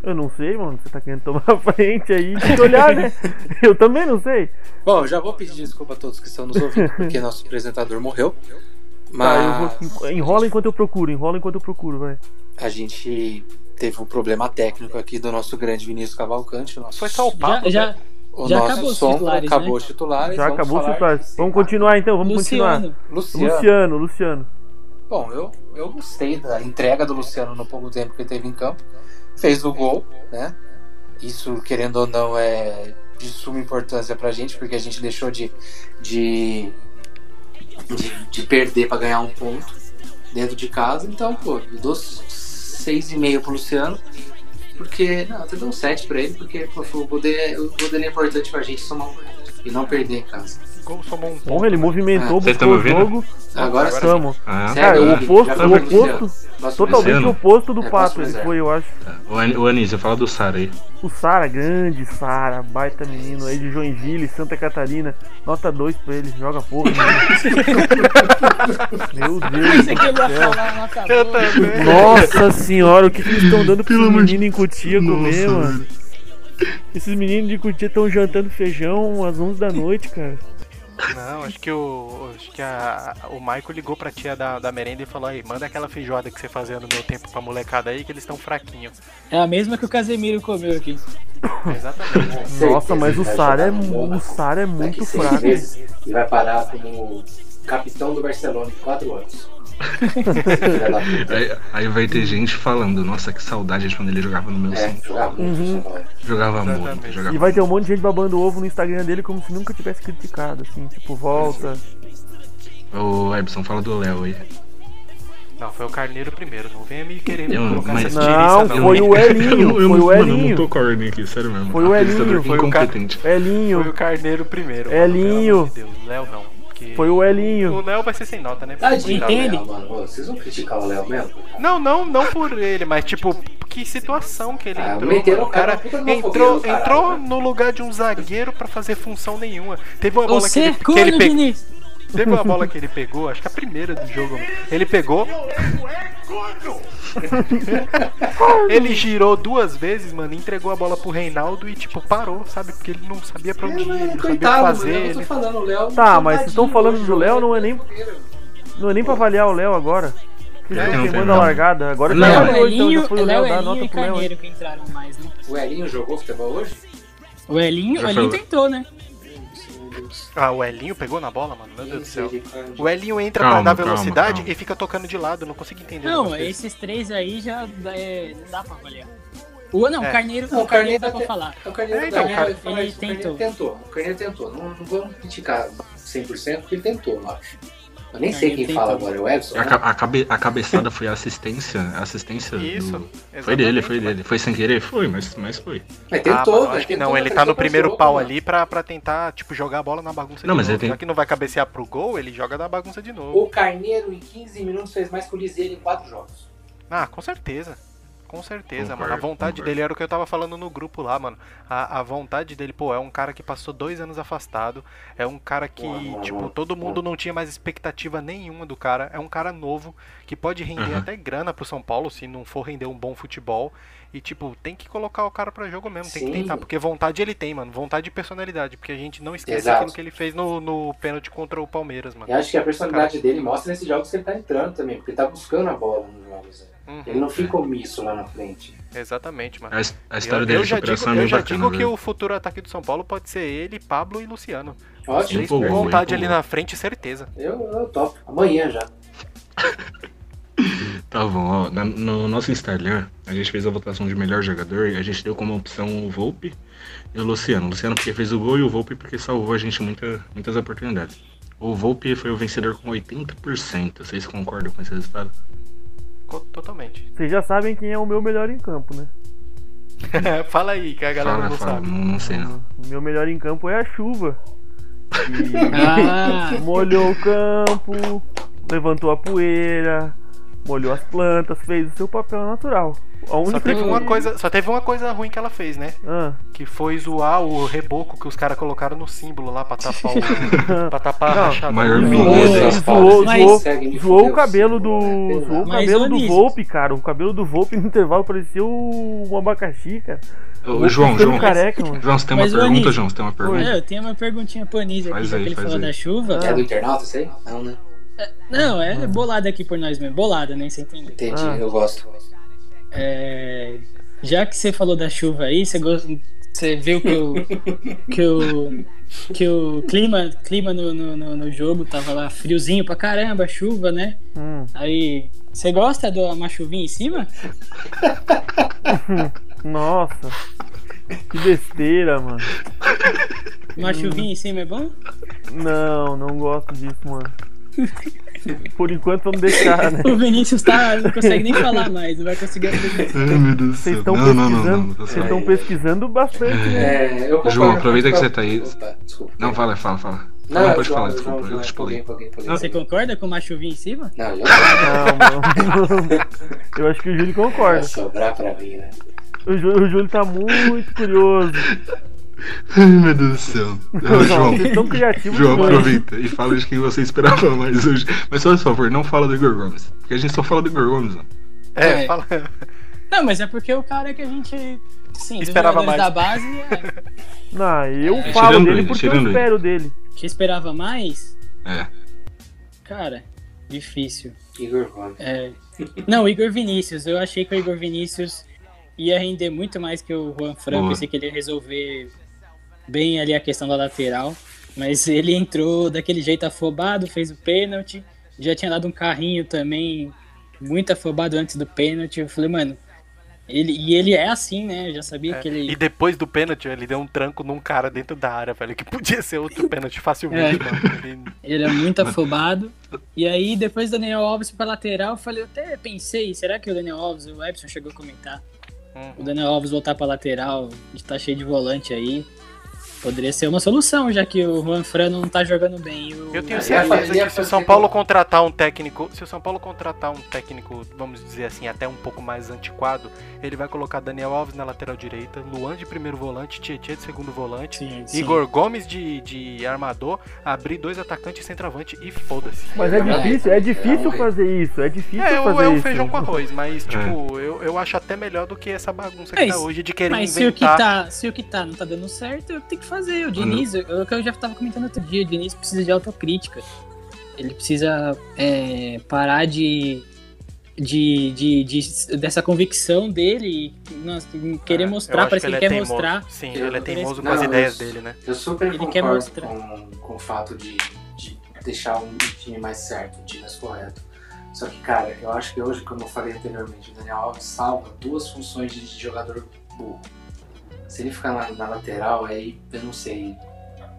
Eu não sei, mano. Você tá querendo tomar a frente aí, que olhar, né? Eu também não sei. Bom, eu já vou pedir desculpa a todos que estão nos ouvindo, porque nosso apresentador morreu. Tá, Mas eu vou. Enrola enquanto eu procuro, enrola enquanto eu procuro, vai. a gente teve um problema técnico aqui do nosso grande Vinícius Cavalcante. O nosso, Foi só o Já, já, o já nosso acabou os sombra, titulares, acabou né? os titulares. Já vamos acabou o falar titular. de- Vamos continuar então, vamos Luciano. continuar. Luciano. Luciano, Luciano. Bom, eu, eu gostei da entrega do Luciano no pouco tempo que ele teve em campo. Fez o gol, né? Isso, querendo ou não, é de suma importância pra gente, porque a gente deixou de, de, de, de perder pra ganhar um ponto dentro de casa. Então, pô, eu dou 6,5 pro Luciano. Porque, não, eu dou um 7 pra ele, porque pô, o gol dele, o é importante pra gente somar um e não perder em casa. Gol somou um ponto. Bom, ele movimentou, Ah, buscou o jogo. Agora. Estamos. Ah, Cara, o Henrique, oposto, o pro oposto, totalmente o oposto do É, Pato, ele foi, eu acho. o, An o Anísio, fala do Sara aí. O Sara, grande Sara, baita menino aí de Joinville, Santa Catarina. Nota 2 pra ele, joga pouco. né? Meu Deus do céu. falar. Nossa senhora, o que, que eles estão dando pra esses meninos em Cotia comer, mano? Esses meninos de Cotia estão jantando feijão às 11 da noite, cara. Não, acho que o. Acho que a, o Michael ligou pra tia da, da merenda e falou aí, manda aquela feijoada que você fazia no meu tempo pra molecada aí, que eles estão fraquinhos. É a mesma que o Casemiro comeu aqui. Exatamente. Nossa, mas o Sara é, o Sara é muito fraco. E vai parar como capitão do Barcelona em 4 anos. Aí. aí vai ter gente falando, nossa, que saudade de quando ele jogava no meu É, jogava muito Uhum. Jogava muito, jogava E vai ter um monte de gente babando ovo no Instagram dele como se nunca tivesse criticado, assim, tipo, volta. O Ebson, fala do Léo aí. Não, foi o Carneiro primeiro, não venha me querer me Eu- colocar mas- Não, foi o Elinho, Eu- eu foi não- o mano, eu não Elinho. tô com a ordem aqui, sério mesmo. Foi o Apresentador Elinho, foi o incompetente. Foi o Elinho, Carneiro primeiro. Elinho. Mano, pelo amor de Deus, Léo não. Porque foi o O Elinho. Léo vai ser sem nota, né? Do Entende? Léo, mano. Vocês vão criticar o Léo mesmo? Não, não, não por ele, mas tipo, que situação que ele Ah, entrou. o O cara cara entrou, fogueiro, entrou né? no lugar de um zagueiro pra fazer função nenhuma. Teve uma bola que ele, é que ele pegou. Teve uma bola que ele pegou, acho que a primeira do jogo. Ele pegou, é ele girou duas vezes, mano, e entregou a bola pro Reinaldo e, tipo, parou, sabe? Porque ele não sabia pra onde ir, ele não sabia o Coitado, fazer. tô Ele... falando, o Léo. Tá, mas vocês tão tadinho, falando do Léo, não é nem-. Não é nem pra avaliar o Léo agora. Que É, jogo não tem queimando a não. largada. Agora Não. já Léo, então Elinho, já foi o Léo, Léo dar Elinho nota e pro Léo. Carneiro que entraram mais, né? O Elinho jogou futebol hoje? O Elinho, o Elinho tentou, né? Ah, o Elinho pegou na bola, mano, meu Deus do céu. O Elinho entra Calma, pra dar calma, velocidade calma. e fica tocando de lado, não consigo entender. o Não, esses três aí já é, não dá pra avaliar. O, não, É. o Carneiro, Não, o Carneiro dá até- pra falar. O Carneiro, É, então, Carneiro, cara, eu ia falar ele o Carneiro tentou. tentou. O Carneiro tentou. Não, não vamos criticar 100% porque ele tentou, eu acho. Eu nem sei quem fala agora, é o Edson. A, né? a cabe- a cabeçada foi a assistência. A assistência Isso, do... Foi dele, foi dele. Foi sem querer? Foi, mas, mas foi. Mas Ah, tentou, que tentou, não, ele mas tá no primeiro pau mano. ali pra, pra tentar, tipo, jogar a bola na bagunça Não, de mas novo. ele tem- Já que não vai cabecear pro gol, ele joga na bagunça de novo. O Carneiro em 15 minutos fez mais que o Liseiro em 4 jogos. Ah, com certeza. Com certeza, Concordo, mano. A vontade concordo. dele era o que eu tava falando no grupo lá, mano. A, a vontade dele, pô, é um cara que passou dois anos afastado. É um cara que, Uhum. tipo, todo mundo não tinha mais expectativa nenhuma do cara. É um cara novo que pode render Uhum. até grana pro São Paulo se não for render um bom futebol. E, tipo, tem que colocar o cara pra jogo mesmo, tem que Sim. tentar. Porque vontade ele tem, mano. Vontade e personalidade. Porque a gente não esquece Exato. aquilo que ele fez no, no pênalti contra o Palmeiras, mano. E acho que a personalidade dele mostra nesses jogos que ele tá entrando também, porque ele tá buscando a bola nos jogos. né? Uhum. Ele não fica omisso lá na frente. Exatamente, mano. A, a história eu, dele eu de já digo, é eu já bacana, digo que velho. o futuro ataque do São Paulo pode ser ele, Pablo e Luciano. Ótimo. Com vontade ali na frente, certeza. Eu, eu topo. Amanhã já. Tá bom, ó. na- no nosso Instagram, a gente fez a votação de melhor jogador e a gente deu como opção o Volpe e o Luciano. O Luciano porque fez o gol e o Volpe porque salvou a gente muita, muitas oportunidades. O Volpe foi o vencedor com 80%. Vocês concordam com esse resultado? Totalmente. Vocês já sabem quem é o meu melhor em campo, né? Fala aí, que a galera Fala, não fala. sabe. Não, sei não. O meu melhor em campo é a chuva. Ah, Que molhou o campo, levantou a poeira, molhou as plantas, fez o seu papel natural. A única Só teve, uma coisa, só teve uma coisa ruim que ela fez, né? Ah, Que foi zoar o reboco que os caras colocaram no símbolo lá pra tapar o. pra tapar Não, a rachadura. maior Zoou, Nossa, zoou, mas- zoou, o cabelo do. Zoou o cabelo do. Volpe, cara. O cabelo do Volpe no intervalo parecia o- um abacaxi, cara. Ô, João, João. careca. João, você tem uma Mas, pergunta, Anísio. João? Você tem uma pergunta? é, eu tenho uma perguntinha pro Anísio aqui, já que ele falou aí. da chuva. É do internauta, isso aí? Não, né? Não, é bolada aqui por nós mesmo. Bolada, né? Você entendeu? Entendi, Ah. eu gosto. É, já que você falou da chuva aí, você, gost- você viu que o, que o, que o clima, clima no, no, no- no jogo tava lá friozinho pra caramba, chuva, né? Hum. Aí, você gosta de uma chuvinha em cima? Nossa. Que besteira, mano. Uma chuvinha em cima é bom? Não, não gosto disso, mano. Por enquanto vamos deixar, né? O Vinícius tá, não consegue nem falar mais, não vai conseguir Vocês estão Não, não, não, pesquisando, não, vocês estão pesquisando bastante, né? É, eu aproveita que você tá aí. Desculpa. Não, fala, fala, fala. Não, Não, pode João, falar, desculpa. João, Eu te pulei. Você concorda com uma chuvinha em cima? Não, já Não, mano. Eu acho que o Júlio vai concorda. sobrar pra mim, né? O Júlio, o Júlio tá muito curioso. Ai, meu Deus do céu. Ô, João, João, aproveita e fala de quem você esperava mais hoje. Mas só, por favor, não fala do Igor Gomes. Porque a gente só fala do Igor Gomes, ó. É, É. fala. Não, mas é porque o cara que a gente. Sim, dos Esperava mais. da base, é, Não, eu É, falo dele ele, porque eu tirando ele. espero dele. que esperava mais, É. cara, difícil. Igor Gomes. É. Não, Igor Vinícius. Eu achei que o Igor Vinícius ia render muito mais que o Juan Fran. Boa. Pensei que ele ia resolver bem ali a questão da lateral. Mas ele entrou daquele jeito afobado, fez o pênalti. Já tinha dado um carrinho também, muito afobado antes do pênalti. Eu falei, mano. Ele, e ele é assim, né? Eu já sabia que ele. E depois do pênalti, ele deu um tranco num cara dentro da área, velho, que podia ser outro pênalti facilmente, É. mano. Ele- Ele é muito afobado. E aí, depois do Daniel Alves pra lateral, eu falei, eu até pensei, será que o Daniel Alves, o Epson chegou a comentar, Hum. o Daniel Alves voltar pra lateral, tá cheio de volante aí. Poderia ser uma solução, já que o Juan Fran não tá jogando bem. o- Eu tenho certeza que se o São Paulo contratar um técnico, se o São Paulo contratar um técnico, vamos dizer assim, até um pouco mais antiquado, ele vai colocar Daniel Alves na lateral direita, Luan de primeiro volante, Tietchan de segundo volante, Sim, sim. Igor Gomes de, de armador, abrir dois atacantes e centroavante e foda-se. Mas é É, difícil, é difícil é, fazer isso, é difícil É, é fazer é o isso. feijão com arroz, mas tipo, eu, eu acho até melhor do que essa bagunça que É, tá hoje de querer Mas se o, que inventar. tá, se o que tá não tá dando certo, eu tenho que fazer. O Diniz, eu- o que eu já tava comentando outro dia, o Diniz precisa de autocrítica. Ele precisa é, parar de, de, de, de- dessa convicção dele e nossa, querer É, eu mostrar, parece que ele, é quer teimoso. mostrar. Sim, Eu- ele é teimoso com Não, as eu- ideias dele, né? Eu super Ele quer concordo mostrar. com, com o fato de, de deixar um time mais certo, um time mais correto. Só que, cara, eu acho que hoje, como eu falei anteriormente, o Daniel Alves salva duas funções de jogador burro. Se ele ficar na, na lateral, aí eu não sei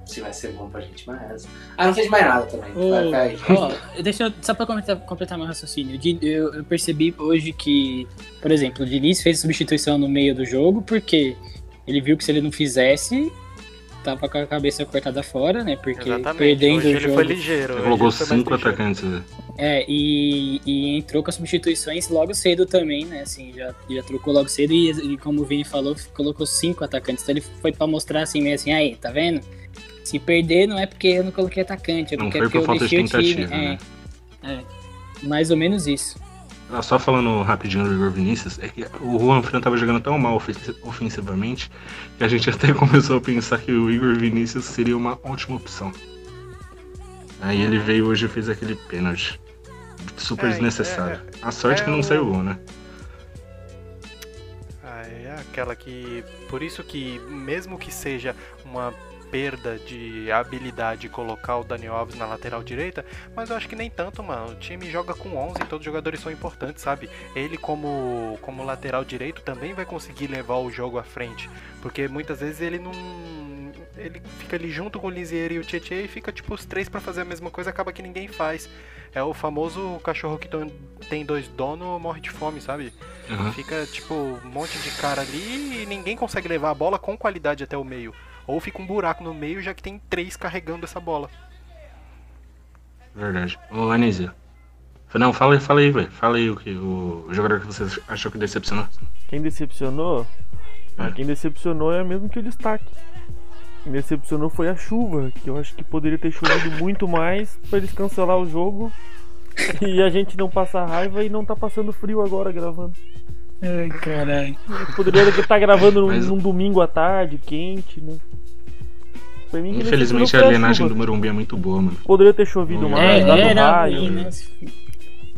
se vai ser bom pra gente, mas. Ah, não fez mais nada também. Ô, Vai, vai. ó, deixa eu, só pra completar, completar meu raciocínio. Eu, eu percebi hoje que, por exemplo, o Diniz fez substituição no meio do jogo porque ele viu que se ele não fizesse, tava com a cabeça cortada fora, né? Porque Exatamente. perdendo Hoje o ele jogo. foi ligeiro. Ele colocou ele cinco atacantes. né? É, e, e entrou com as substituições logo cedo também, né? Assim, já, já trocou logo cedo e, e como o Vini falou, colocou cinco atacantes. Então ele foi pra mostrar assim, meio assim, aí, tá vendo? Se perder não é porque eu não coloquei atacante, é Não porque, foi é porque por eu falta de deixei o time. tentativa, né? É, é, mais ou menos isso. Ah, Só falando rapidinho do Igor Vinícius, é que o Juan Fran tava jogando tão mal ofen- ofensivamente que a gente até começou a pensar que o Igor Vinícius seria uma ótima opção. Aí ele veio hoje e fez aquele pênalti. Super É, desnecessário. é, A sorte é que não o- saiu gol, né? Ah, é aquela que. Por isso que, mesmo que seja uma perda de habilidade colocar o Daniel Alves na lateral direita, mas eu acho que nem tanto, mano. O time joga com 11 e todos os jogadores são importantes, sabe? Ele, como, como lateral direito, também vai conseguir levar o jogo à frente, porque muitas vezes ele não. Ele fica ali junto com o Lisier e o Tietchan e fica tipo os três pra fazer a mesma coisa, acaba que ninguém faz. É o famoso cachorro que tem dois donos morre de fome, sabe? Aham. Fica, tipo, um monte de cara ali e ninguém consegue levar a bola com qualidade até o meio. Ou fica um buraco no meio, já que tem três carregando essa bola. Verdade. Ô, Anísio. Não, fala aí, fala aí, velho. Fala aí o, que, o jogador que você achou que decepcionou. Quem decepcionou? Ah, É. quem decepcionou é mesmo que o destaque. Quem decepcionou foi a chuva, que eu acho que poderia ter chovido muito mais pra eles cancelar o jogo e a gente não passar raiva e não tá passando frio agora gravando. Ai, caralho. Poderia estar gravando num, Mas- num domingo à tarde, quente, né? Pra mim, Infelizmente a alienagem do. Morumbi é muito boa, mano. Poderia ter chovido É, mais, É, dado era raio. ruim, né?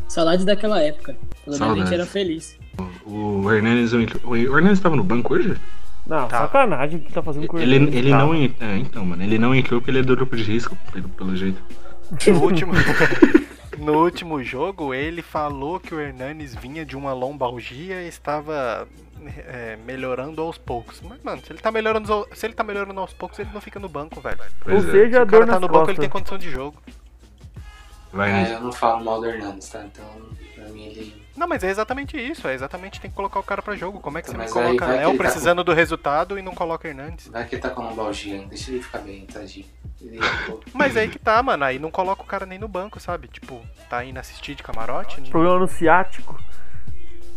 Saudades daquela época. Pelo menos a gente era feliz. O Hernandes, o Hernandes tava no banco hoje? Não, Tá. sacanagem o que tá fazendo com Ele, ele Tá. não. É, então, mano, ele não entrou porque ele é do grupo de risco, pelo, pelo jeito. No último, no último jogo, ele falou que o Hernanes vinha de uma lombalgia e estava é, melhorando aos poucos. Mas, mano, se ele, tá melhorando, se ele tá melhorando aos poucos, ele não fica no banco, velho. Ou é. seja, Se a o dor cara tá no banco, ele tem condição de jogo. Vai, É, eu não falo mal do Hernandes, tá? Então, pra mim ele. Não, mas é exatamente isso. É exatamente tem que colocar o cara pra jogo. Como é que você Mas não aí coloca Léo tá precisando do resultado e não coloca Hernandes? Vai que ele tá com lombalgia, deixa ele ficar bem, tadinho. Mas aí que tá, mano. Aí não coloca o cara nem no banco, sabe? Tipo, tá indo assistir de camarote. não- Problema no ciático.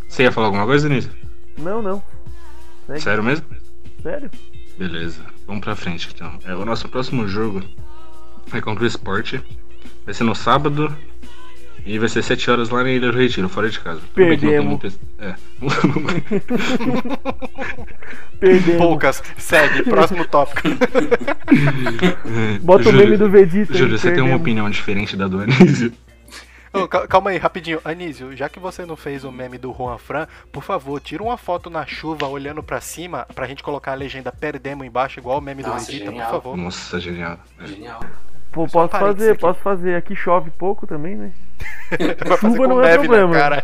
Você ia falar alguma coisa, Anísio? Não, não. Segue. Sério mesmo? Sério? Beleza, vamos pra frente então. É, o nosso próximo jogo é contra o Sport. Vai ser no sábado. E vai ser 7 horas lá na Ilha do Retiro, fora de casa. Perdemos. muita- É. Perdemos. Poucas. Segue. Próximo tópico. Bota o Júlio- meme do Vegeta. Júlio, você tem uma perdemos. opinião diferente da do Anísio? Cal- calma aí, rapidinho. Anísio, já que você não fez o meme do Juan Fran, por favor, tira uma foto na chuva olhando pra cima pra gente colocar a legenda perdemos embaixo, igual o meme do Nossa, Vegeta, por genial. favor. Nossa, genial. É. genial. Pô, posso fazer, aqui. posso fazer. Aqui chove pouco também, né? Chuva não é neve problema. cara.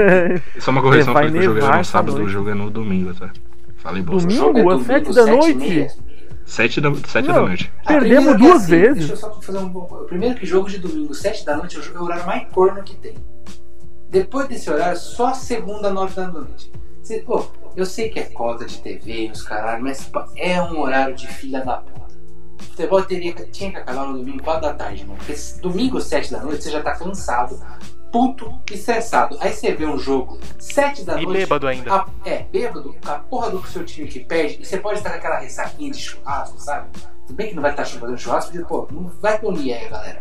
Só uma correção, falei que o jogo era nevar no sábado, o noite. jogo é no domingo, tá? Falei bosta. Domingo? É às sete da sete noite? 7 da, sete da Não. noite. Ah, Perdemos que duas assim, vezes. Deixa eu só fazer um bom. Primeiro que jogo de domingo, 7 da noite, é o é horário mais corno que tem. Depois desse horário, só segunda, 9 da noite. Você, pô, eu sei que é cota de TV, os caralho, mas pô, é um horário de filha da puta. Futebol teria, tinha que acabar no domingo 4 da tarde, mano. Porque domingo 7 da noite você já tá cansado, puto e estressado. Aí você vê um jogo 7 da E noite. bêbado ainda. a- é, bêbado, a porra do seu time que perde, e você pode estar com aquela ressaquinha de churrasco, sabe? Tudo bem que não vai estar fazendo churrasco, porque, pô, não vai punir aí, galera.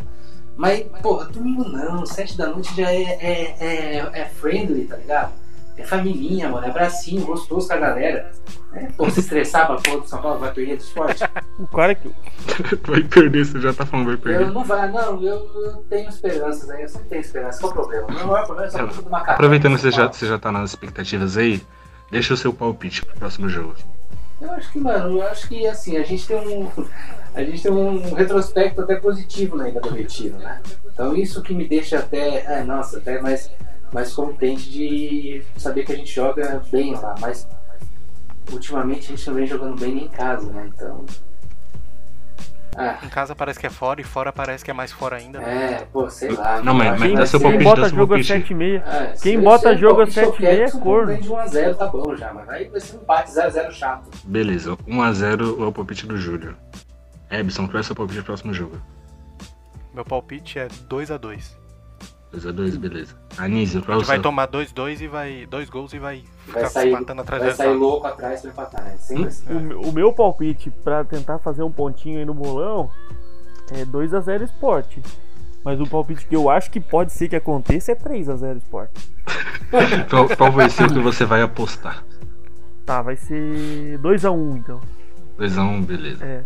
Mas, porra, domingo não, 7 da noite já é, é, é, é friendly, tá ligado? É família, mano, é bracinho, gostoso com a galera. É, pô, se estressar pra porra do São Paulo, vai perder do esporte. O cara que. Vai perder, você já tá falando vai Eu perder. não vai, não, eu, eu tenho esperanças aí, eu sempre tenho esperança. Qual o problema? O meu maior problema é só tudo macaco. Aproveitando que você já, você já tá nas expectativas aí, deixa o seu palpite pro próximo jogo. Eu acho que, mano, eu acho que assim, a gente tem um. A gente tem um retrospecto até positivo na Ilha do Retiro, né? Então isso que me deixa até. É, nossa, até mais, mais contente de saber que a gente joga bem lá, mas ultimamente a gente não vem jogando bem nem em casa, né? Então. Ah, Em casa parece que é fora e fora parece que é mais fora ainda. né? é, pô, sei lá. Não, mas- dá seu Quem palpite, bota dá seu jogo a. 7,5. É, Quem se- bota se jogo a eu quero 7,5 que é o corno. ganhe de 1x0 tá bom já, mas aí vai ser um empate 0x0 chato. Beleza, 1x0 é o palpite do Júlio. Ebson, qual é o seu palpite pro próximo jogo? Meu palpite é 2x2. 2x2, beleza. Anísio, qual A é o gente vai tomar 2-2 e vai. dois gols e vai Vai ficar sair, matando atrás vai sair louco atrás pra empatar, né? Sempre assim. O, meu- o meu palpite pra tentar fazer um pontinho aí no bolão é 2x0 Sport. Mas o palpite que eu acho que pode ser que aconteça é 3x0 Sport. Qual, qual vai ser o que você vai apostar? Tá, vai ser 2x1 então. 2x1, beleza. É.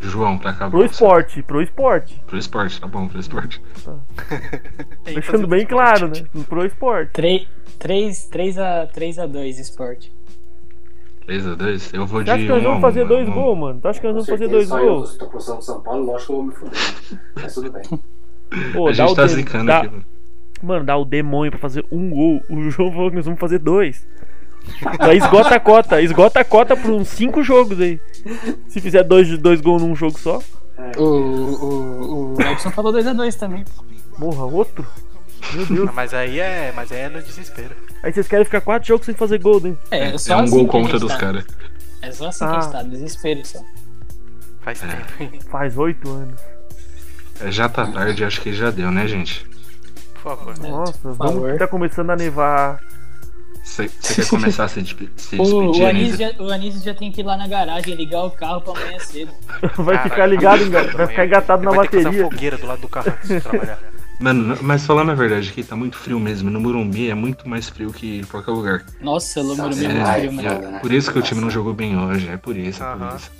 João, pra acabar. Pro esporte, pro esporte. Pro esporte, tá bom, pro esporte. Aí, Deixando bem claro, né? Pro esporte. 3, 3, 3 a 3 a 2 esporte. 3x2? Eu vou de. Você acha que nós 1 a 1, vamos fazer dois um um. gols, mano? Tu acha que nós vamos fazer dois só eu gols? tô postando São Paulo, lógico que eu vou me fuder. Mas tudo bem. Pô, A gente tá de- zicando dá- aqui. mano. Mano, dá o demônio pra fazer um gol. O João falou que nós vamos fazer dois. Daí esgota a cota. Esgota a cota por uns cinco jogos aí. Se fizer dois, dois gols num jogo só. O, o, o Edson falou 2x2 também. Morra, outro. Meu Deus. Ah, Mas aí é. Mas aí é no desespero. Aí vocês querem ficar quatro jogos sem fazer gol, né? É, só É um assim gol contra dos tá. caras. É só assim que a Ah. gente tá, desespero só. Faz É. tempo. Faz oito anos. É, já tá tarde, acho que já deu, né, gente? Por favor. Nossa, vamos favor. tá começando a nevar. Você quer começar a se, despe- se O, o, despedir, Anísio Anísio? já, o Anísio já tem que ir lá na garagem ligar o carro pra amanhã cedo. Vai Caralho, ficar ligado, enga- vai ficar engatado na Vai ter que fazer bateria. uma fogueira do lado do carro antes de trabalhar. Mano, mas falando a verdade aqui, tá muito frio mesmo. No Morumbi é muito mais frio que em qualquer lugar. Nossa, o Morumbi é Nossa, muito é, frio, é. mano. né? Por isso que o time não jogou bem hoje, é por isso, é por isso.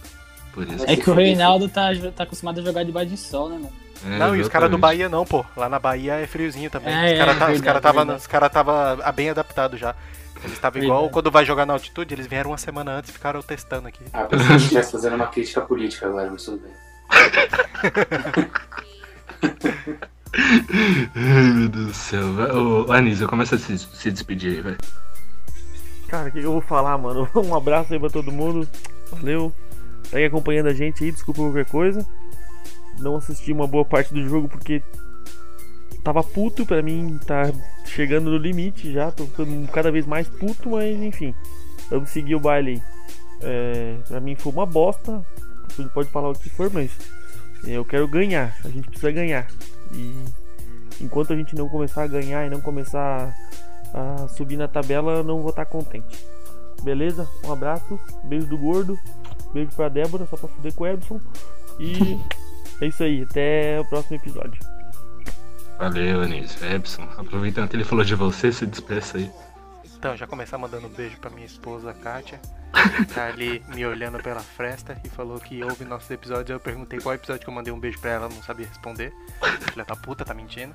Por isso. É que o Reinaldo tá, tá acostumado a jogar debaixo de sol, né, mano? É, Não, e os caras do. Bahia não, pô. Lá na Bahia é friozinho também. É, os caras é, tá, os cara tava, os cara tava bem adaptados já. Eles estavam igual quando vai jogar na altitude, eles vieram uma semana antes e ficaram testando aqui. Ah, pensei que a gente estivesse fazendo uma crítica política agora, mas tudo bem. Ai, meu Deus do céu. Ô, Anísio, começa a se, se despedir aí, velho. Cara, o que, eu vou falar, mano? Um abraço aí pra todo mundo. Valeu. Aí acompanhando a gente aí, desculpa qualquer coisa. Não assisti uma boa parte do jogo porque tava puto pra mim, tá chegando no limite já. Tô ficando cada vez mais puto, mas enfim. Vamos seguir o baile. É, pra mim foi uma bosta. Você pode falar o que for, mas eu quero ganhar. A gente precisa ganhar. E enquanto a gente não começar a ganhar e não começar a subir na tabela, eu não vou estar contente. Beleza? Um abraço, beijo do gordo, beijo pra Débora, só pra fuder com o Edson. E é isso aí, até o próximo episódio. Valeu, Anísio. Epson, aproveitando que ele falou de você, se despeça aí. Então, já começar mandando um beijo pra minha esposa, Kátia. Tá ali me olhando pela fresta e falou que ouve nossos episódios. Eu perguntei qual episódio que eu mandei um beijo pra ela, ela não sabia responder. Filha da puta, tá mentindo.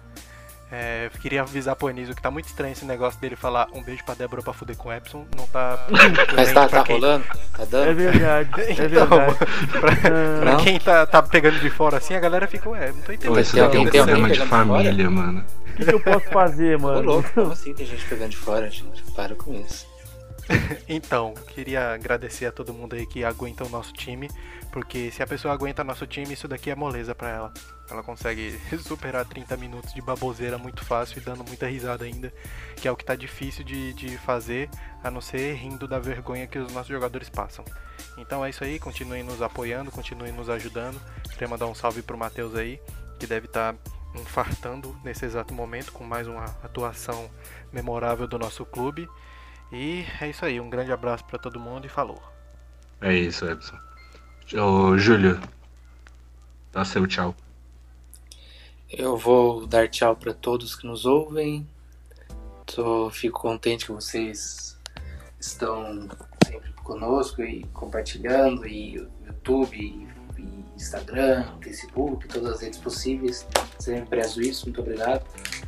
É, eu queria avisar pro Anísio que tá muito estranho esse negócio dele falar um beijo pra Débora pra fuder com o Epson. Não tá. Mas tá, tá quem- rolando? Tá É dando? verdade, é Então, verdade. pra, pra quem tá, tá pegando de fora assim, a galera fica, ué, não tô entendendo. Daqui é um programa de fora? família, mano. O que, que eu posso fazer, Ô, mano? louco, como assim tem gente pegando de fora, gente? Para com isso. Então, queria agradecer a todo mundo aí que aguenta o nosso time, porque se a pessoa aguenta nosso time, isso daqui é moleza pra ela. Ela consegue superar 30 minutos de baboseira muito fácil e dando muita risada ainda, que é o que tá difícil de, de fazer, a não ser rindo da vergonha que os nossos jogadores passam. Então é isso aí, continuem nos apoiando, continuem nos ajudando. Queria mandar um salve pro Matheus aí, que deve estar infartando nesse exato momento com mais uma atuação memorável do nosso clube. E é isso aí, um grande abraço pra todo mundo e falou. É isso, Edson. Ô, Júlio. Dá seu tchau. Eu vou dar tchau para todos que nos ouvem. Tô, fico contente que vocês estão sempre conosco e compartilhando, e o YouTube, e Instagram, Facebook, todas as redes possíveis. Sempre prezo isso, muito obrigado.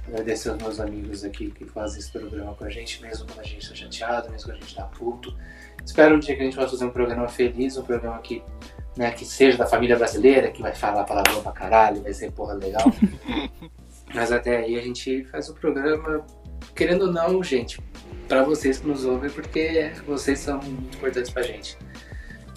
Agradecer aos meus amigos aqui que fazem esse programa com a gente, mesmo quando a gente está chateado, mesmo quando a gente tá puto. Espero um dia que a gente possa fazer um programa feliz, um programa que, né, que seja da família brasileira, que vai falar palavrão pra caralho, vai ser porra legal. Mas até aí a gente faz o programa, querendo ou não, gente, pra vocês que nos ouvem, porque vocês são muito importantes pra gente.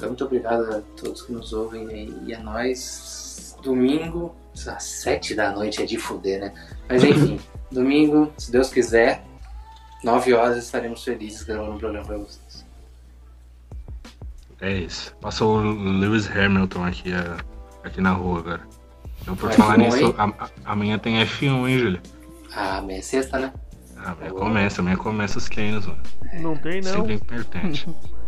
Então, muito obrigado a todos que nos ouvem aí, e a nós. Domingo, às sete da noite é de fuder, né? Mas enfim, domingo, se Deus quiser, nove horas estaremos felizes gravando um programa pra vocês. É isso. Passou o Lewis Hamilton aqui, a- aqui na rua agora. Eu por F1, falar nisso, amanhã tem F1, hein, Júlio? Ah, amanhã é sexta, né? Ah, amanhã começa, amanhã começa os treinos, mano. Não tem, não. Sempre importante.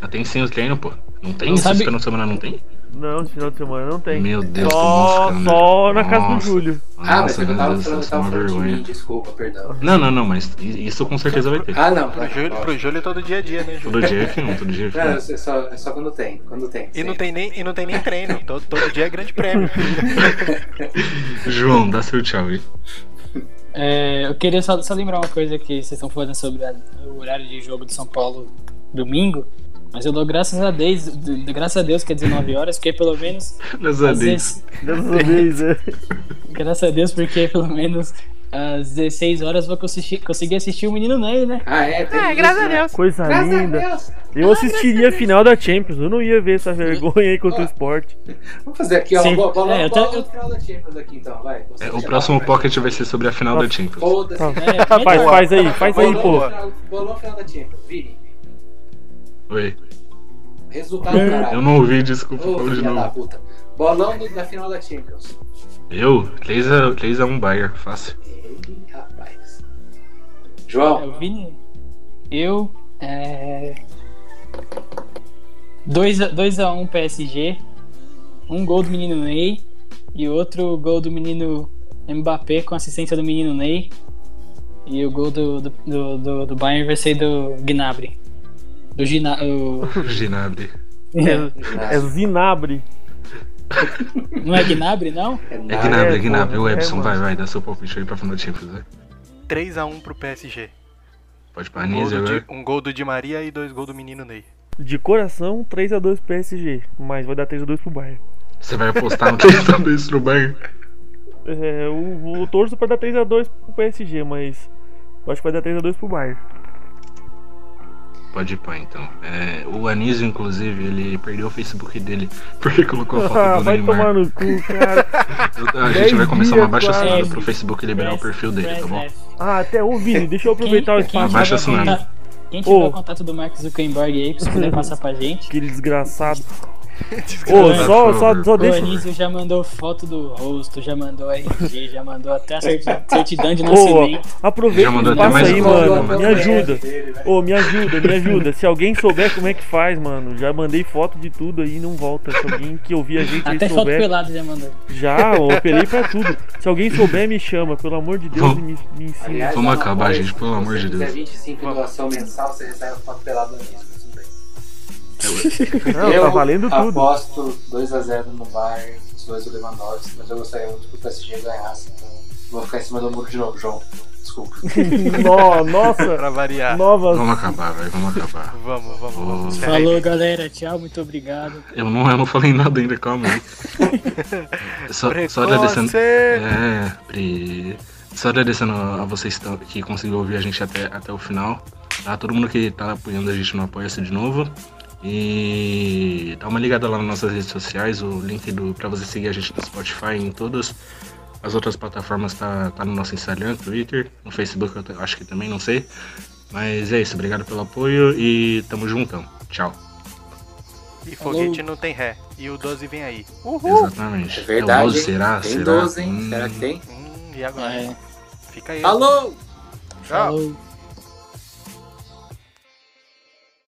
Ah, tem sim os treinos, pô. Não tem? Não sabe- final de semana não tem? Não, esse final de semana não tem. Meu Deus, só, que música, só né? na casa do. Júlio. Ah, mas Nossa, eu meu tava Deus, falando, isso é tava uma falando de vergonha. mim, desculpa, perdão. Não, não, não, mas isso com certeza vai ter. Ah, não, Pro Júlio, pro Júlio é todo dia a dia, né, Júlio? Todo dia que não, todo dia que Não, não. é só, é só quando tem, quando tem. E não tem nem, e não tem nem treino. Todo, todo dia é grande prêmio. João, dá seu tchau aí. É, eu queria só, só lembrar uma coisa que vocês estão falando sobre a- o horário de jogo de São Paulo domingo. Mas eu dou graças a Deus, graças a Deus que é 19 horas, porque pelo menos Graças a Deus. vezes, Dessa vez, é. graças a Deus, porque pelo menos às 16 horas eu vou conseguir, conseguir assistir o menino Ney, né? Ah, é? Tem isso, graças a? Deus. Coisa Graças a linda. Deus. Eu assistiria a final da Champions. Eu não ia ver essa vergonha aí contra o esporte. Vamos fazer aqui, ó. Sim. Bola, É, bola tô- final da Champions aqui, então, vai. É, o próximo pocket vai ser sobre a final da Champions. Foda-se. É, Faz, faz aí, faz aí, pô. no final- Bolão final da Champions, Vini. Oi. Resultado, caralho. Eu não ouvi, desculpa, Ô, de da novo. puta. Bolão do- da final da Champions. Eu? 3x1 3 a 1 Bayern, fácil. Ei, rapaz. É, João, o Vini, eu. É... 2x1 PSG, um gol do menino Ney e outro gol do menino Mbappé com assistência do menino Ney. E o gol do, do, do, do- do Bayern vai ser do Gnabry. Do Gina, o- Ginabri. É, é Zinabre. Não é Gnabry, não? é É nada. Gnabry, é, Gnabry. pô, O é, Epson, vai, vai, dá seu palpite aí pra final da Champions, vai. 3x1 pro PSG. Pode pra Um gol, Anísio. Di, um gol do Di Maria e dois gols do menino Ney. De coração, 3x2 PSG. Mas vai dar 3x2 pro Bayern. Você vai apostar no 3x2 pro Bayern? É, o, o torço pra dar 3x2 pro PSG, mas eu acho que vai dar 3x2 pro Bayern. Pode ir pá, então. É, o Anísio, inclusive, ele perdeu o Facebook dele porque colocou a foto Ah, do vai Neymar. tomar no cu, cara. Eu- A gente vai começar uma baixa assinada pro Facebook liberar o perfil dele, tá bom? Ah, até ô Vini, deixa eu aproveitar o Quem- espaço. Abaixa tiver assinado. contato- Quem tiver Ô. o contato do Mark Zuckerberg aí, se quiser passar pra gente. Aquele desgraçado. Ô, só, só, só O deixa. Anísio já mandou foto do rosto, já mandou RG, já mandou até a certi- certidão de Ô, nascimento. aproveita o espaço mais aí, mano. Me ajuda. Ô, me ajuda, me ajuda. Se alguém souber como é que faz, mano. Já mandei foto de tudo aí, não volta. Se alguém que ouvir a gente Até foto souber. pelada já mandou. Já, eu operei pra tudo. Se alguém souber, me chama, pelo amor de Deus, e me, me ensina. Aliás, Vamos acabar, coisa, gente, pelo se amor de Deus. 25 em doação mensal, você recebe a foto pelada nisso. Não, eu tá valendo tudo. aposto 2x0 no Bayern, os dois do Lewandowski, mas eu gostaria muito que o PSG ganhasse. Então vou ficar em cima do muro de novo, João. Desculpa. No- nossa, Pra variar. novas. Vamos acabar, vai, vamos acabar. Vamos, vamos, vamos. Falou, galera. Tchau, muito obrigado. Eu não, eu não falei nada ainda, calma aí. Só, só agradecendo. É, Pri. Só agradecendo a vocês que conseguiram ouvir a gente até, até o final. Tá? Todo mundo que tá apoiando a gente no Apoia-se de novo. E dá uma ligada lá nas nossas redes sociais, o link do, pra você seguir a gente no Spotify em todas as outras plataformas tá, tá no nosso Instagram, Twitter, no Facebook eu acho que também, não sei. Mas é isso, obrigado pelo apoio e tamo juntão. Tchau. E foguete não tem ré. E o 12 vem aí. Exatamente. É verdade. É o 12, hein? será? Tem será? 12, hein? Hum. Será que tem? Hum, e agora? É. Fica aí. Alô! Tchau. Falou.